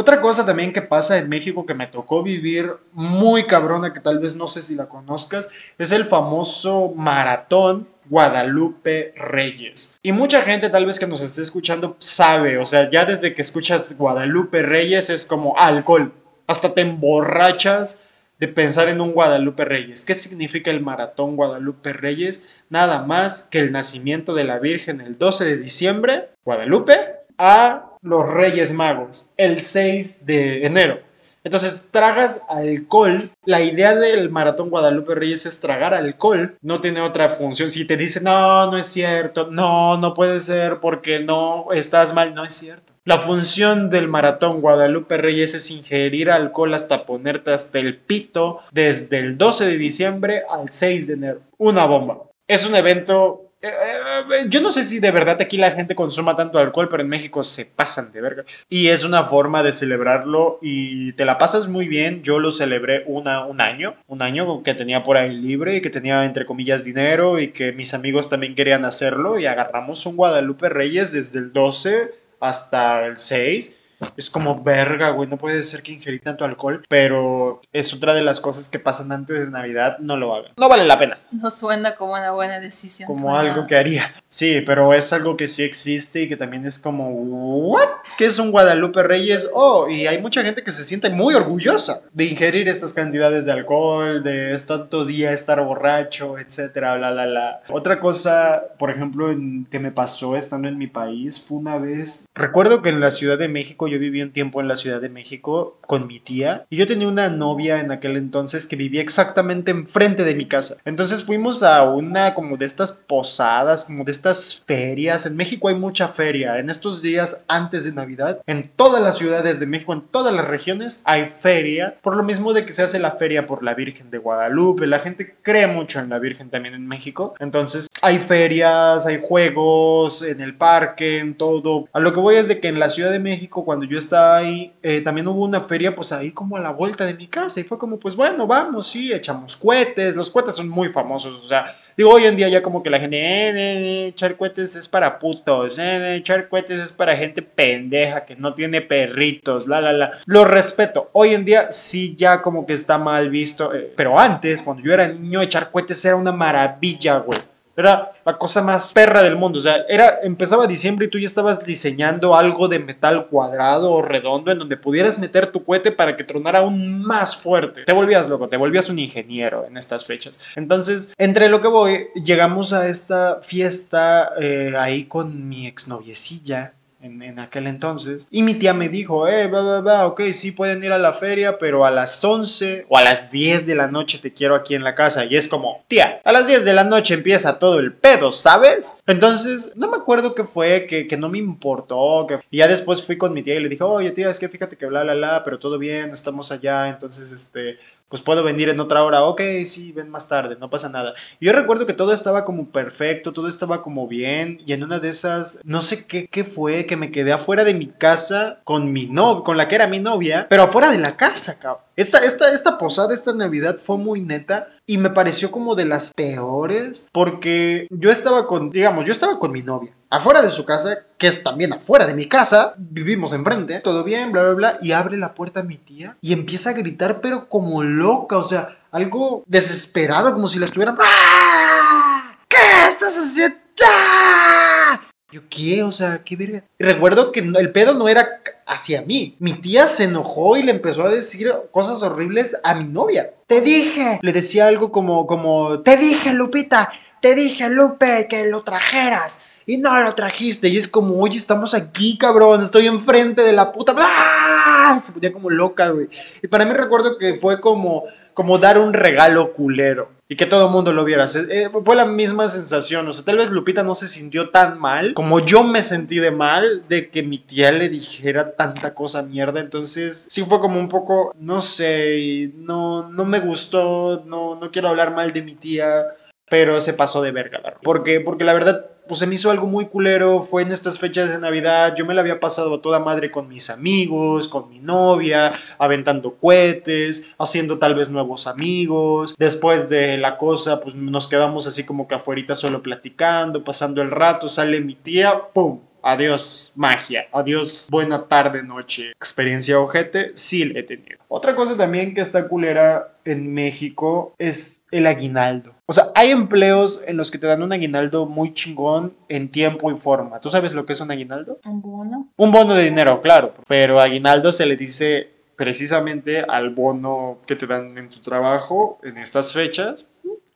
Otra cosa también que pasa en México que me tocó vivir muy cabrona, que tal vez no sé si la conozcas, es el famoso maratón Guadalupe Reyes. Y mucha gente tal vez que nos esté escuchando sabe, o sea, ya desde que escuchas Guadalupe Reyes es como alcohol, hasta te emborrachas de pensar en un Guadalupe Reyes. ¿Qué significa el maratón Guadalupe Reyes? Nada más que el nacimiento de la Virgen el 12 de diciembre, Guadalupe, a los Reyes Magos el 6 de enero. Entonces tragas alcohol. La idea del maratón Guadalupe Reyes es tragar alcohol. No tiene otra función. Si te dicen, no, no es cierto, no, no puede ser porque no estás mal, no es cierto. La función del maratón Guadalupe Reyes es ingerir alcohol hasta ponerte hasta el pito desde el 12 de diciembre al 6 de enero. Una bomba. Es un evento eh, eh, yo no sé si de verdad aquí la gente consuma tanto alcohol, pero en México se pasan de verga. Y es una forma de celebrarlo y te la pasas muy bien. Yo lo celebré una, un año, un año que tenía por ahí libre y que tenía entre comillas dinero y que mis amigos también querían hacerlo y agarramos un Guadalupe Reyes desde el 12 hasta el 6. Es como verga, güey, no puede ser que ingerí tanto alcohol, pero es otra de las cosas que pasan antes de Navidad, no lo hagan. No vale la pena No suena como una buena decisión. como suena- algo que haría. Sí, pero es algo que sí existe y que también es como, ¿what? ¿Qué es un Guadalupe Reyes? Oh, y hay mucha gente que se siente muy orgullosa de ingerir estas cantidades de alcohol, de tantos días estar borracho, etcétera, bla, bla, bla. Otra cosa, por ejemplo, en- que me pasó estando en mi país fue una vez. Recuerdo que en la Ciudad de México, yo viví un tiempo en la Ciudad de México con mi tía y yo tenía una novia en aquel entonces que vivía exactamente enfrente de mi casa. Entonces fuimos a una como de estas posadas, como de estas ferias. En México hay mucha feria. En estos días antes de Navidad, en todas las ciudades de México, en todas las regiones, hay feria. Por lo mismo de que se hace la feria por la Virgen de Guadalupe. La gente cree mucho en la Virgen también en México. Entonces hay ferias, hay juegos en el parque, en todo. A lo que voy es de que en la Ciudad de México, cuando cuando yo estaba ahí, eh, también hubo una feria, pues ahí como a la vuelta de mi casa. Y fue como, pues bueno, vamos, sí, echamos cohetes. Los cohetes son muy famosos. O sea, digo, hoy en día ya como que la gente, eh, eh, eh echar cohetes es para putos, eh, echar cohetes es para gente pendeja que no tiene perritos, la, la, la. Lo respeto. Hoy en día sí ya como que está mal visto. pero antes, cuando yo era niño, echar cohetes era una maravilla, güey. Era la cosa más perra del mundo. O sea, era, empezaba diciembre y tú ya estabas diseñando algo de metal cuadrado o redondo en donde pudieras meter tu cohete para que tronara aún más fuerte. Te volvías loco, te volvías un ingeniero en estas fechas. Entonces, entre lo que voy, llegamos a esta fiesta eh, ahí con mi exnoviecilla en, aquel entonces. Y mi tía me dijo, eh, va, va, va, ok, sí pueden ir a la feria, pero a las 11 o a las 10 de la noche te quiero aquí en la casa. Y es como, tía, a las 10 de la noche empieza todo el pedo, ¿sabes? Entonces, no me acuerdo qué fue, que, que no me importó. Que... Y ya después fui con mi tía y le dije, oye, tía, es que fíjate que bla, bla, bla, pero todo bien, estamos allá, entonces, este, pues puedo venir en otra hora, ok, sí, ven más tarde, no pasa nada. Yo recuerdo que todo estaba como perfecto, todo estaba como bien, y en una de esas, no sé qué, qué fue, que me quedé afuera de mi casa con mi novia, con la que era mi novia, pero afuera de la casa, cabrón. Esta, esta, esta posada, esta Navidad fue muy neta y me pareció como de las peores porque yo estaba con, digamos, yo estaba con mi novia afuera de su casa, que es también afuera de mi casa, vivimos enfrente, todo bien, bla, bla, bla, y abre la puerta a mi tía y empieza a gritar, pero como loca, o sea, algo desesperado, como si la estuvieran... ¡Ah! ¿Qué estás haciendo? ¡Ah! Yo, ¿qué? O sea, qué verga. Recuerdo que el pedo no era hacia mí. Mi tía se enojó y le empezó a decir cosas horribles a mi novia. Te dije. Le decía algo como, como, te dije, Lupita, te dije, Lupe, que lo trajeras y no lo trajiste. Y es como, oye, estamos aquí, cabrón, estoy enfrente de la puta. ¡Ah! Se ponía como loca, güey. Y para mí recuerdo que fue como, como dar un regalo culero y que todo el mundo lo viera. Eh, fue la misma sensación. O sea, tal vez Lupita no se sintió tan mal como yo me sentí de mal de que mi tía le dijera tanta cosa mierda. Entonces, sí fue como un poco, no sé, no, no me gustó, no, no quiero hablar mal de mi tía, pero se pasó de verga. Porque, porque la verdad pues se me hizo algo muy culero, fue en estas fechas de Navidad, yo me la había pasado a toda madre con mis amigos, con mi novia, aventando cohetes, haciendo tal vez nuevos amigos, después de la cosa, pues nos quedamos así como que afuera solo platicando, pasando el rato, sale mi tía, ¡pum! Adiós magia, adiós buena tarde, noche. Experiencia ojete, sí le he tenido. Otra cosa también que está culera en México es el aguinaldo. O sea, hay empleos en los que te dan un aguinaldo muy chingón en tiempo y forma. ¿Tú sabes lo que es un aguinaldo? Un bono. Un bono de dinero, claro. Pero aguinaldo se le dice precisamente al bono que te dan en tu trabajo en estas fechas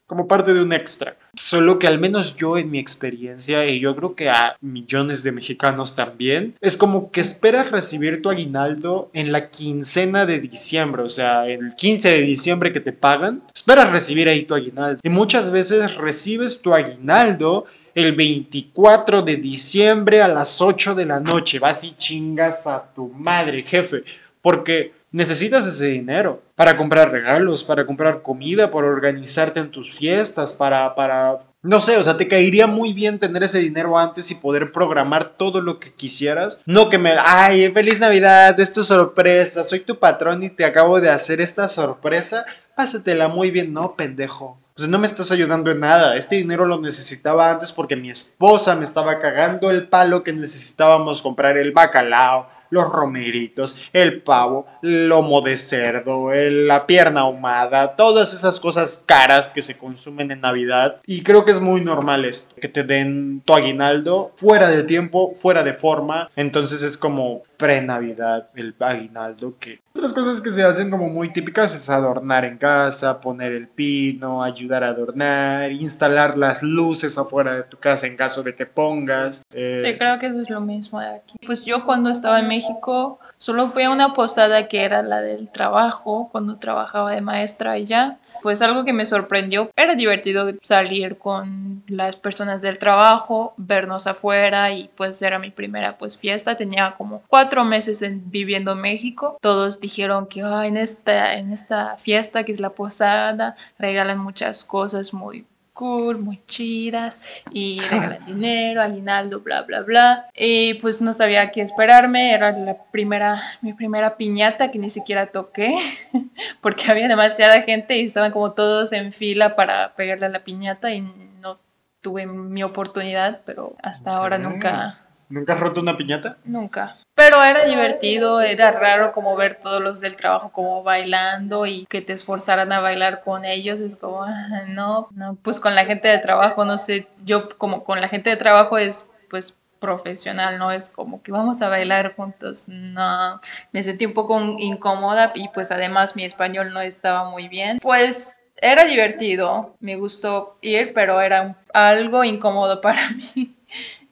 como parte de un extra. Solo que al menos yo en mi experiencia, y yo creo que a millones de mexicanos también, es como que esperas recibir tu aguinaldo en la quincena de diciembre, o sea, el 15 de diciembre que te pagan, esperas recibir ahí tu aguinaldo. Y muchas veces recibes tu aguinaldo el 24 de diciembre a las 8 de la noche. Vas y chingas a tu madre, jefe, porque necesitas ese dinero para comprar regalos, para comprar comida, para organizarte en tus fiestas, para, para, no sé, o sea, te caería muy bien tener ese dinero antes y poder programar todo lo que quisieras. No que me, ay, feliz Navidad, es sorpresa, soy tu patrón y te acabo de hacer esta sorpresa, pásatela muy bien, no, pendejo. Pues no me estás ayudando en nada. Este dinero lo necesitaba antes porque mi esposa me estaba cagando el palo que necesitábamos comprar el bacalao, los romeritos, el pavo, el lomo de cerdo, la pierna ahumada, todas esas cosas caras que se consumen en Navidad. Y creo que es muy normal esto, que te den tu aguinaldo fuera de tiempo, fuera de forma. Entonces es como pre-Navidad el aguinaldo que otras cosas que se hacen como muy típicas es adornar en casa, poner el pino, ayudar a adornar, instalar las luces afuera de tu casa en caso de que pongas. Eh, sí, creo que eso es lo mismo de aquí. Pues yo cuando estaba en México solo fui a una posada que era la del trabajo, cuando trabajaba de maestra allá. Pues algo que me sorprendió, era divertido salir con las personas del trabajo, vernos afuera y pues era mi primera pues fiesta. Tenía como cuatro meses en, viviendo en México. Todos dijeron que en, esta, en esta fiesta que es la posada regalan muchas cosas muy cool, muy chidas y regalan dinero, aguinaldo, bla, bla, bla. Y pues no sabía qué esperarme, era la primera, mi primera piñata que ni siquiera toqué porque había demasiada gente y estaban como todos en fila para pegarle a la piñata y no tuve mi oportunidad, pero hasta ahora nunca... ¿Nunca has roto una piñata? Nunca. Pero era divertido, era raro como ver todos los del trabajo como bailando y que te esforzaran a bailar con ellos. Es como, ah, no, no, pues con la gente de trabajo, no sé, yo como con la gente de trabajo es pues profesional, no es como que vamos a bailar juntos, no, me sentí un poco incómoda y pues además mi español no estaba muy bien. Pues era divertido, me gustó ir, pero era algo incómodo para mí.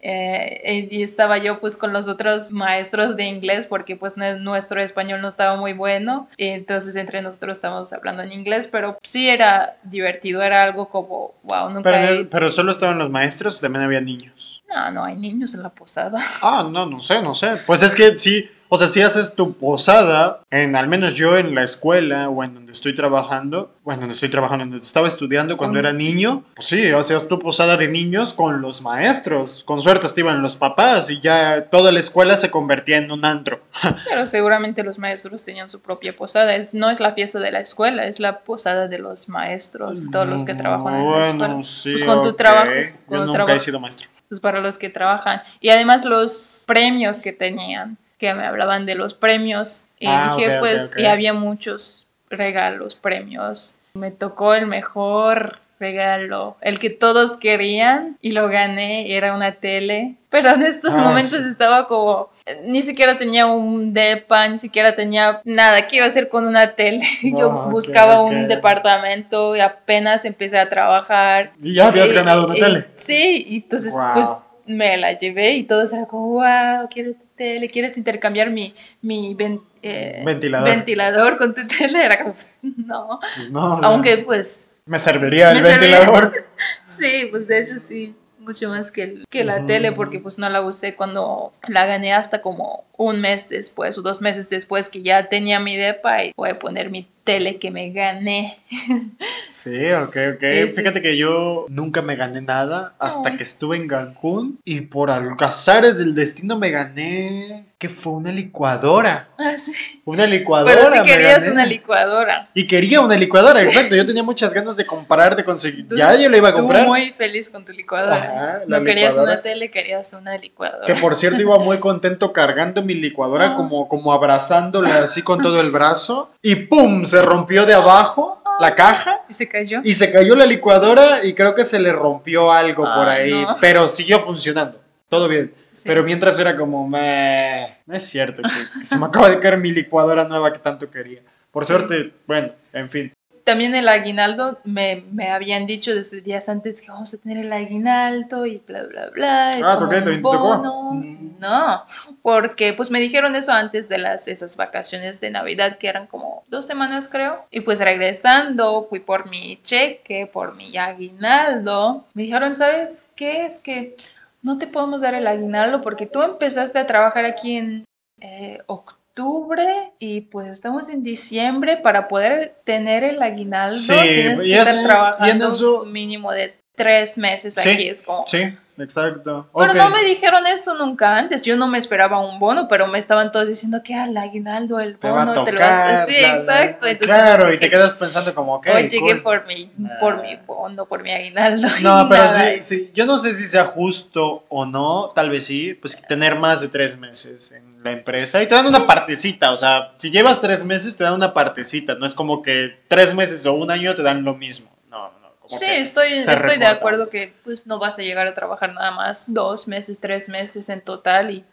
Eh, y estaba yo pues con los otros maestros de inglés porque pues nuestro español no estaba muy bueno. Entonces entre nosotros estábamos hablando en inglés pero sí era divertido era algo como wow nunca pero, pero solo estaban los maestros también había niños no, no hay niños en la posada. Ah, no, no sé, no sé. Pues es que sí, o sea, si haces tu posada, en al menos yo en la escuela o en donde estoy trabajando, bueno, donde estoy trabajando, donde estaba estudiando cuando era niño, pues sí, hacías tu posada de niños con los maestros. Con suerte estaban los papás y ya toda la escuela se convertía en un antro. Pero seguramente los maestros tenían su propia posada. Es, no es la fiesta de la escuela, es la posada de los maestros, todos los que trabajan en la escuela. Sí, pues con tu trabajo. Yo nunca he sido maestro. Pues, para los que trabajan. Y además los premios que tenían, que me hablaban de los premios. Y ah, dije, pues, y había muchos regalos, premios. Me tocó el mejor regalo, el que todos querían y lo gané, era una tele. Pero en estos ah, momentos estaba como, ni siquiera tenía un depa, ni siquiera tenía nada. ¿Qué iba a hacer con una tele? Yo buscaba un departamento y apenas empecé a trabajar. Y ya habías ganado una tele. Sí, y entonces pues me la llevé y todos era como, wow, quiero tu tele, ¿quieres intercambiar mi, mi eh, ventilador. ventilador con tu tele? Era como, no. Pues no Aunque pues me serviría el ventilador. sí, pues de hecho sí, mucho más que, que la tele, porque pues no la usé cuando la gané hasta como un mes después o dos meses después que ya tenía mi depa y voy a poner mi tele que me gané. Sí, ok, ok. Fíjate que yo nunca me gané nada hasta que estuve en Cancún y por azares del destino me gané que fue una licuadora. Ah, sí. Una licuadora. Pero si querías una licuadora. Y quería una licuadora, exacto. Yo tenía muchas ganas de comprar, de conseguir. ya yo la iba a comprar. Tú muy feliz con tu licuadora. no querías una tele, querías una licuadora. Que por cierto iba muy contento cargando mi licuadora, ah. como, como abrazándola así con todo el brazo. Y ¡pum! Se rompió de abajo la caja. Y se cayó. Y se cayó la licuadora y creo que se le rompió algo por ahí. Pero siguió funcionando. Todo bien. Pero mientras era como, me... no es cierto que, se me acaba de caer mi licuadora nueva que tanto quería. Por suerte, bueno, en fin también el aguinaldo, me, me, habían dicho desde días antes que vamos a tener el aguinaldo y bla, bla, bla. Es ah, como un bono. Mm. No, porque pues me dijeron eso antes de las, esas vacaciones de Navidad que eran como dos semanas creo. Y pues regresando fui por mi cheque, por mi aguinaldo. Me dijeron, ¿sabes qué? Es que no te podemos dar el aguinaldo porque tú empezaste a trabajar aquí en eh, octubre y pues estamos en diciembre para poder tener el aguinaldo. Tienes que estar trabajando un mínimo de tres meses aquí es como sí exacto. Pero no me dijeron eso nunca antes. Yo no me esperaba un bono pero me estaban todos diciendo que al aguinaldo el bono te, lo vas sí exacto. claro y te quedas pensando como ok oye que por mi por mi bono por mi aguinaldo no pero sí, sí. Yo no sé si sea justo o no. Tal vez sí. Pues tener más de tres meses en la empresa. Y te dan una partecita, o sea, si llevas tres meses te dan una partecita, no es como que tres meses o un año te dan lo mismo, no, sí, estoy, estoy de acuerdo que pues no vas a llegar a trabajar nada más dos meses, tres meses en total y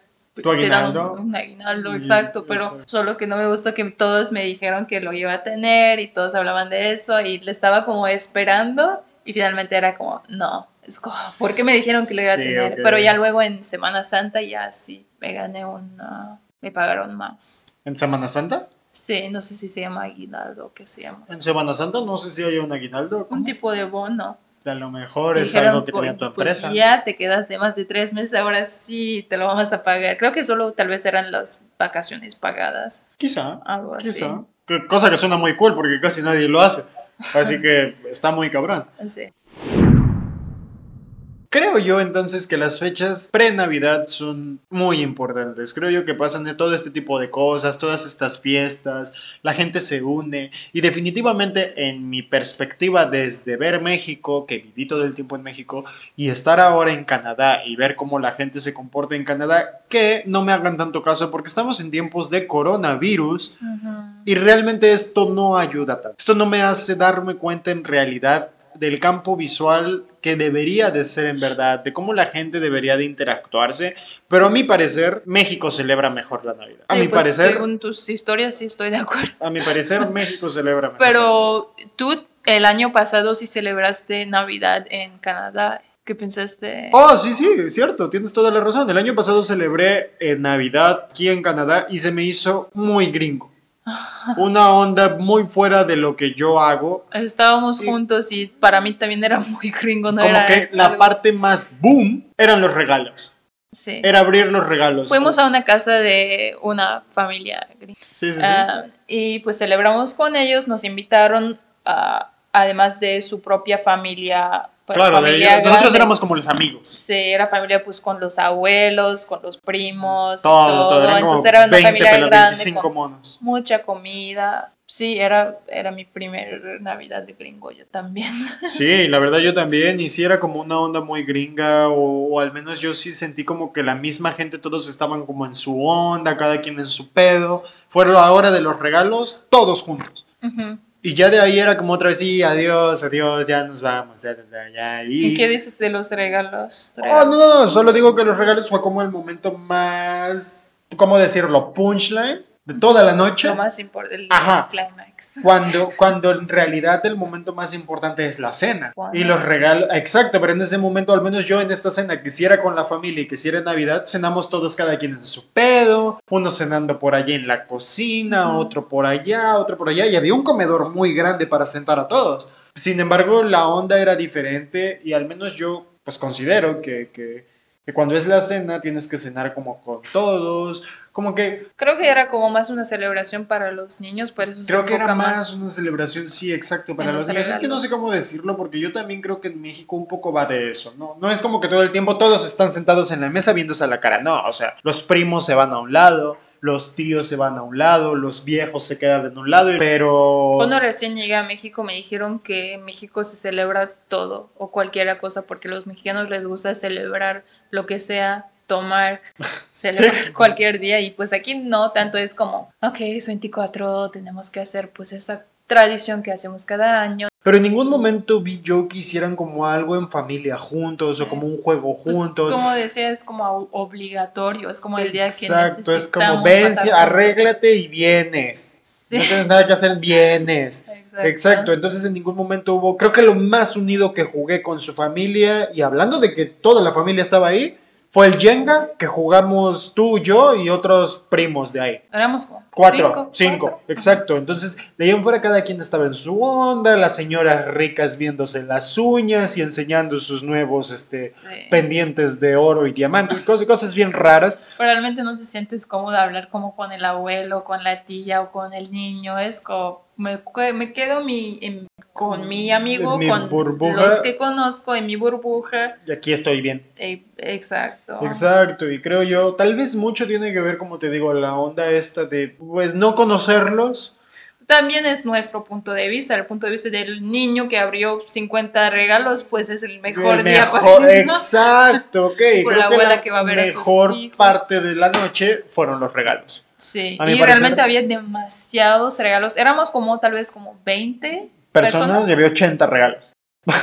¿Tu aguinaldo? un, aguinaldo, exacto, pero solo que no me gusta que todos me dijeron que lo iba a tener y todos hablaban de eso y le estaba como esperando y finalmente era como, no, es como, ¿por qué me dijeron que lo iba a tener? Pero ya luego en Semana Santa ya sí, me gané una, me pagaron más. ¿En Semana Santa? Sí, no sé si se llama aguinaldo o qué se llama. En Semana Santa no sé si hay un aguinaldo. Un tipo de bono. A lo mejor es algo que tenía tu pues, empresa. ya te quedaste más de tres meses, ahora sí te lo vamos a pagar. Creo que solo tal vez eran las vacaciones pagadas. Quizá. Algo así. Cosa que suena muy cool porque casi nadie lo hace. Así que está muy cabrón. Sí. Creo yo entonces que las fechas pre-Navidad son muy importantes. Creo yo que pasan de todo este tipo de cosas, todas estas fiestas, la gente se une y definitivamente en mi perspectiva desde ver México, que viví todo el tiempo en México, y estar ahora en Canadá y ver cómo la gente se comporta en Canadá, que no me hagan tanto caso porque estamos en tiempos de coronavirus y realmente esto no ayuda tanto. Esto no me hace darme cuenta en realidad del campo visual que debería de ser en verdad, de cómo la gente debería de interactuarse, pero a mi parecer México celebra mejor la Navidad. A Sí, mi pues, parecer, Según tus historias, sí estoy de acuerdo. a mi parecer México celebra mejor. Pero tú el año pasado sí celebraste Navidad en Canadá. ¿Qué pensaste? Oh, sí, sí, es cierto, tienes toda la razón. El año pasado celebré eh, Navidad aquí en Canadá y se me hizo muy gringo. Una onda muy fuera de lo que yo hago. Estábamos Y- juntos y para mí también era muy gringo, no Como era que la algo- parte más boom eran los regalos. Sí. Era abrir los regalos. Fuimos a una casa de una familia gringa. Sí, sí, sí. Ah, y pues celebramos con ellos, nos invitaron, además de su propia familia. Pues, claro, de ellos- nosotros éramos como los amigos. Sí, era familia pues con los abuelos, con los primos, Todo, todo. todo. Eran Entonces era una 20, familia grande 25 con monos. mucha comida. Sí, era, era mi primer Navidad de gringo, yo también. Sí, la verdad yo también, y sí era como una onda muy gringa, o, o al menos yo sí sentí como que la misma gente, todos estaban como en su onda, cada quien en su pedo. Fue la hora de los regalos, todos juntos. Ujú. Y ya de ahí era como otra vez, sí, adiós, adiós, ya nos vamos, ya, ya, ya. Y... ¿Y qué dices de los regalos? Oh, no, no, no, solo digo que los regalos fue como el momento más, ¿cómo decirlo? Punchline de toda la noche. Lo más importante, el, el climax. Cuando, cuando en realidad el momento más importante es la cena. Wow. Y los regalos, exacto, pero en ese momento, al menos yo en esta cena, quisiera con la familia y quisiera Navidad, cenamos todos cada quien en su pedo, uno cenando por allá en la cocina, otro por allá, otro por allá, y había un comedor muy grande para sentar a todos. Sin embargo, la onda era diferente y al menos yo pues considero que, que, que cuando es la cena tienes que cenar como con todos, como que Creo que era como más una celebración para los niños, por eso se Creo que era más una celebración, sí, exacto, para los niños. Es que no sé cómo decirlo, porque yo también creo que en México un poco va de eso, ¿no? No es como que todo el tiempo todos están sentados en la mesa viéndose a la cara, no, o sea, los primos se van a un lado, los tíos se van a un lado, los viejos se quedan en un lado, pero... Cuando recién llegué a México me dijeron que en México se celebra todo o cualquier cosa porque a los mexicanos les gusta celebrar lo que sea, tomar, celebrar Sí. cualquier día y pues aquí no tanto es como, ok, es 24, tenemos que hacer pues esa tradición que hacemos cada año. Pero en ningún momento vi yo que hicieran como algo en familia juntos Sí. o como un juego Pues, juntos. como decía, es como obligatorio, es como el día que Exacto, es como ven, pasar sí, juntos". arréglate y vienes. Sí. No tienes nada que hacer, vienes. Exacto. Exacto, entonces en ningún momento hubo, creo que lo más unido que jugué con su familia, y hablando de que toda la familia estaba ahí, fue el Jenga, que jugamos tú, yo y otros primos de ahí. Cuatro, cinco, cinco, cuatro. exacto. Entonces, de ahí en fuera cada quien estaba en su onda, las señoras ricas viéndose las uñas y enseñando sus nuevos este, Sí. pendientes de oro y diamantes, cosas, cosas bien raras. Pero realmente no te sientes cómodo hablar como con el abuelo, con la tía o con el niño. Es como, me, me quedo mi, en- con mi amigo, mi con burbuja. los que conozco, en mi burbuja. Y aquí estoy bien. Eh, exacto. Exacto, y creo yo, tal vez mucho tiene que ver, como te digo, la onda esta de, pues, no conocerlos. También es nuestro punto de vista, el punto de vista del niño que abrió 50 regalos, pues es el mejor El día mejor- para él, ¿no? Exacto, ok. Por la que abuela la que va a ver a sus mejor hijos. parte de la noche fueron los regalos. Sí, y parecer- realmente había demasiados regalos. Éramos como tal vez como 20 Personas, personas. y había 80 regalos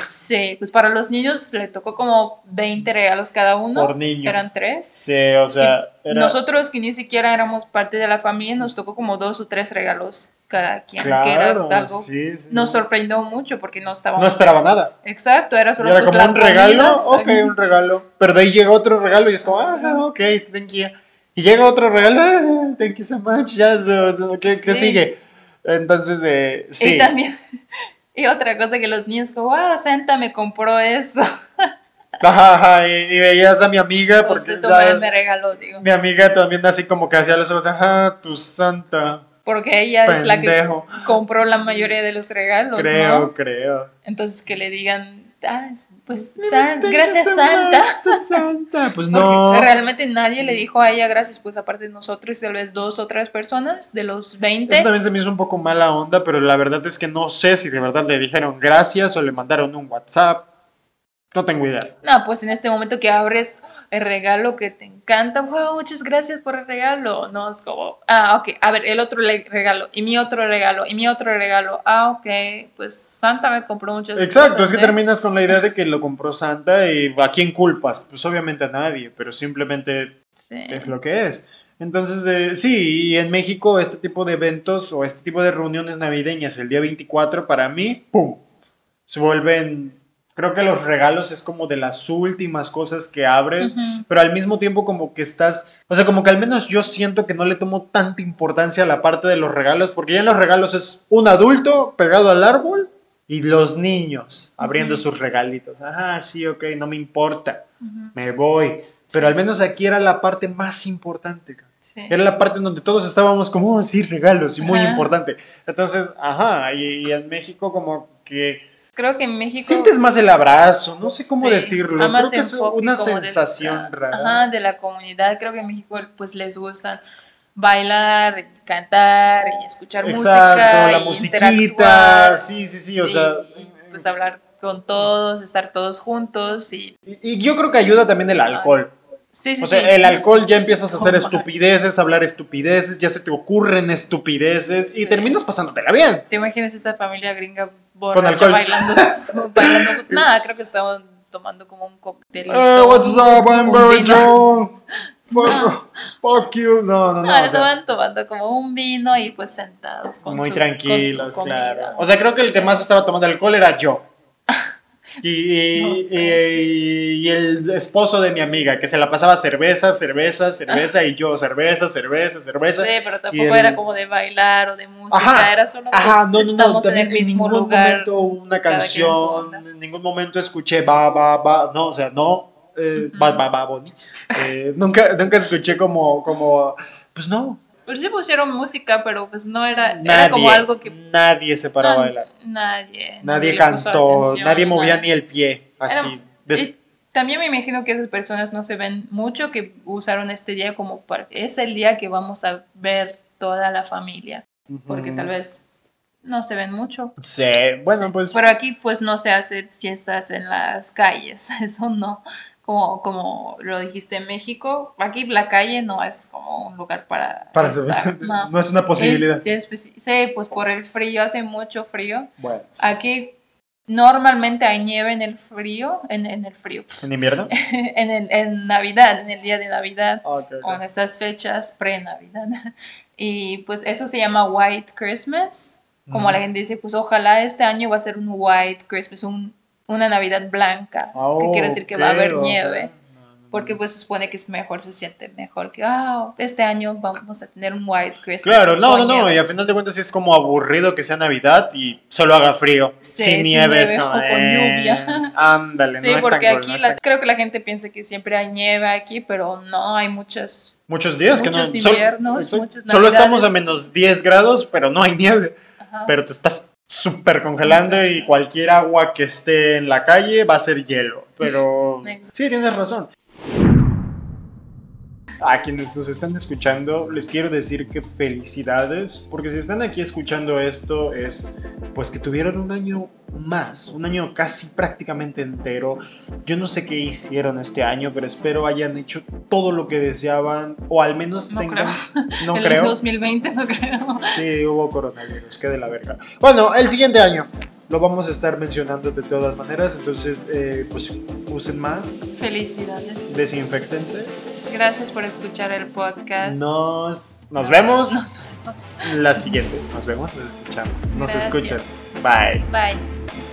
Sí, pues para los niños le tocó como 20 regalos cada uno. por niño. Eran tres. Sí, o sea, era- Nosotros que ni siquiera éramos parte de la familia, nos tocó como dos o tres regalos cada quien, que era claro, algo. sí, sí. Nos sorprendió mucho porque no estábamos. No esperaba nada. Exacto, era Y solo era pues, como un regalo, ok, un regalo. Pero de ahí llega otro regalo y es como, ah, ok, thank you. Y llega otro regalo, ah, thank you so much, ya, ¿qué, qué Sí. sigue? Entonces, eh, sí. Y también. Y otra cosa que los niños como, wow, Santa me compró esto. Ajá, ajá, y, y veías a mi amiga, Pues porque tomé, la- me regaló, digo. mi amiga también así como que hacía los ojos, ajá, tu santa, Porque ella es la que compró la mayoría de los regalos, Creo, ¿no? creo. Entonces que le digan ah, pues San- gracias Santa. Santa. Pues Porque no. realmente nadie le dijo a ella gracias, pues aparte de nosotros y tal vez dos o tres personas de los 20. Eso también se me hizo un poco mala onda, pero la verdad es que no sé si de verdad le dijeron gracias o le mandaron un WhatsApp. No tengo idea. No, pues en este momento que abres el regalo que te encanta, wow, muchas gracias por el regalo. No, es como, ah, ok, a ver, el otro regalo, y mi otro regalo, y mi otro regalo. Ah, ok, pues Santa me compró muchas Exacto, cosas, es que ¿eh? terminas con la idea de que lo compró Santa y ¿a quién culpas? Pues obviamente a nadie, pero simplemente Sí. es lo que es. Entonces, eh, sí, y en México este tipo de eventos o este tipo de reuniones navideñas el día 24 para mí, ¡pum! Se vuelven, creo que los regalos es como de las últimas cosas que abres, pero al mismo tiempo como que estás, o sea, como que al menos yo siento que no le tomo tanta importancia a la parte de los regalos, porque ya en los regalos es un adulto pegado al árbol y los niños abriendo sus regalitos. Ajá, sí, ok, no me importa, me voy. Pero al menos aquí era la parte más importante. Sí. Era la parte en donde todos estábamos como, oh, sí, regalos, y muy importante. Entonces, ajá, y, y en México como que Creo que en México. sientes más el abrazo, no sé cómo Sí, decirlo, creo que es una de sensación esta- rara. Ajá, de la comunidad. Creo que en México pues les gustan bailar, cantar y escuchar Exacto, música. la y musiquita, sí, sí, sí, o y- sea... y, pues hablar con todos, estar todos juntos y Y, y yo creo que ayuda también el alcohol. sí, sí, O sea, sí. el alcohol ya empiezas a hacer estupideces, a hablar estupideces, ya se te ocurren estupideces y terminas pasándotela bien. ¿Te imaginas esa familia gringa borracha alcohol. bailando? bailando? Nada, creo que estaban tomando como un cóctelito. Eh, what's up, I'm very vino. drunk. Fuck, No. fuck you. No, no, no. No, o sea, estaban tomando como un vino y pues sentados con muy su- tranquilos, con su comida. claro. O sea, creo que el que más estaba tomando alcohol era yo. Y, y- No sé. y- y el esposo de mi amiga, que se la pasaba cerveza, cerveza, cerveza, y yo cerveza, cerveza, cerveza. Sí, pero tampoco el- era como de bailar o de música, Ajá, era solo pues, Ajá, no, no, no, estamos en también el mismo en ningún lugar. momento una en canción, en ningún momento escuché va, va, va, no, o sea, no, eh, va, va, va, Bonnie. Eh, nunca, nunca escuché como, como, pues no, Pues sí pusieron música, pero pues no era, nadie, era como algo que nadie se paró a bailar, nadie, nadie cantó, atención, nadie movía nadie. ni el pie, así. Era- Y también me imagino que esas personas no se ven mucho, que usaron este día como para, es el día que vamos a ver toda la familia, porque tal vez no se ven mucho. Sí, bueno, pues Pero aquí pues no se hace fiestas en las calles, eso no. Como, como lo dijiste en México, aquí la calle no es como un lugar para, para estar, no. no es una posibilidad. Es- es- sí, pues por el frío, hace mucho frío. Bueno, Aquí normalmente hay nieve en el frío, en, en el frío, en invierno. en, el, en Navidad, en el día de Navidad, Ok, ok. o en estas fechas pre-Navidad. Y pues eso se llama White Christmas. Como la gente dice, pues ojalá este año va a ser un White Christmas, un- una Navidad blanca, que quiere decir que va a haber nieve. No, no, no. Porque pues se supone que es mejor, se siente mejor que, ah, este año vamos a tener un White Christmas. Claro, no, no, no, y a final de cuentas es como aburrido que sea Navidad y solo haga frío, Sí, sin sin nieve, como, o con lluvia. Ándale, Sí, no es tan porque cool, aquí no es la- tan- creo que la gente piensa que siempre hay nieve aquí, pero no, hay muchas. Muchos días que no... muchos sol- inviernos, exacto, muchas Solo estamos a menos 10 grados, pero no hay nieve, Ajá. pero te estás súper congelando y cualquier agua que esté en la calle va a ser hielo, pero... Sí, tienes razón. A quienes nos están escuchando, les quiero decir que felicidades, porque si están aquí escuchando esto es pues que tuvieron un año más, un año casi prácticamente entero. Yo no sé qué hicieron este año, pero espero hayan hecho todo lo que deseaban o al menos No tengan... creo. No en creo. el 2020 no creo. Sí, hubo coronavirus, qué de la verga. Bueno, el siguiente año lo vamos a estar mencionando de todas maneras, entonces pues pues usen más, Felicidades. desinfectense. Gracias por escuchar el podcast. Nos, nos vemos Nos vemos. la siguiente. Nos vemos, nos escuchamos. Nos Gracias. escuchan. Bye. Bye.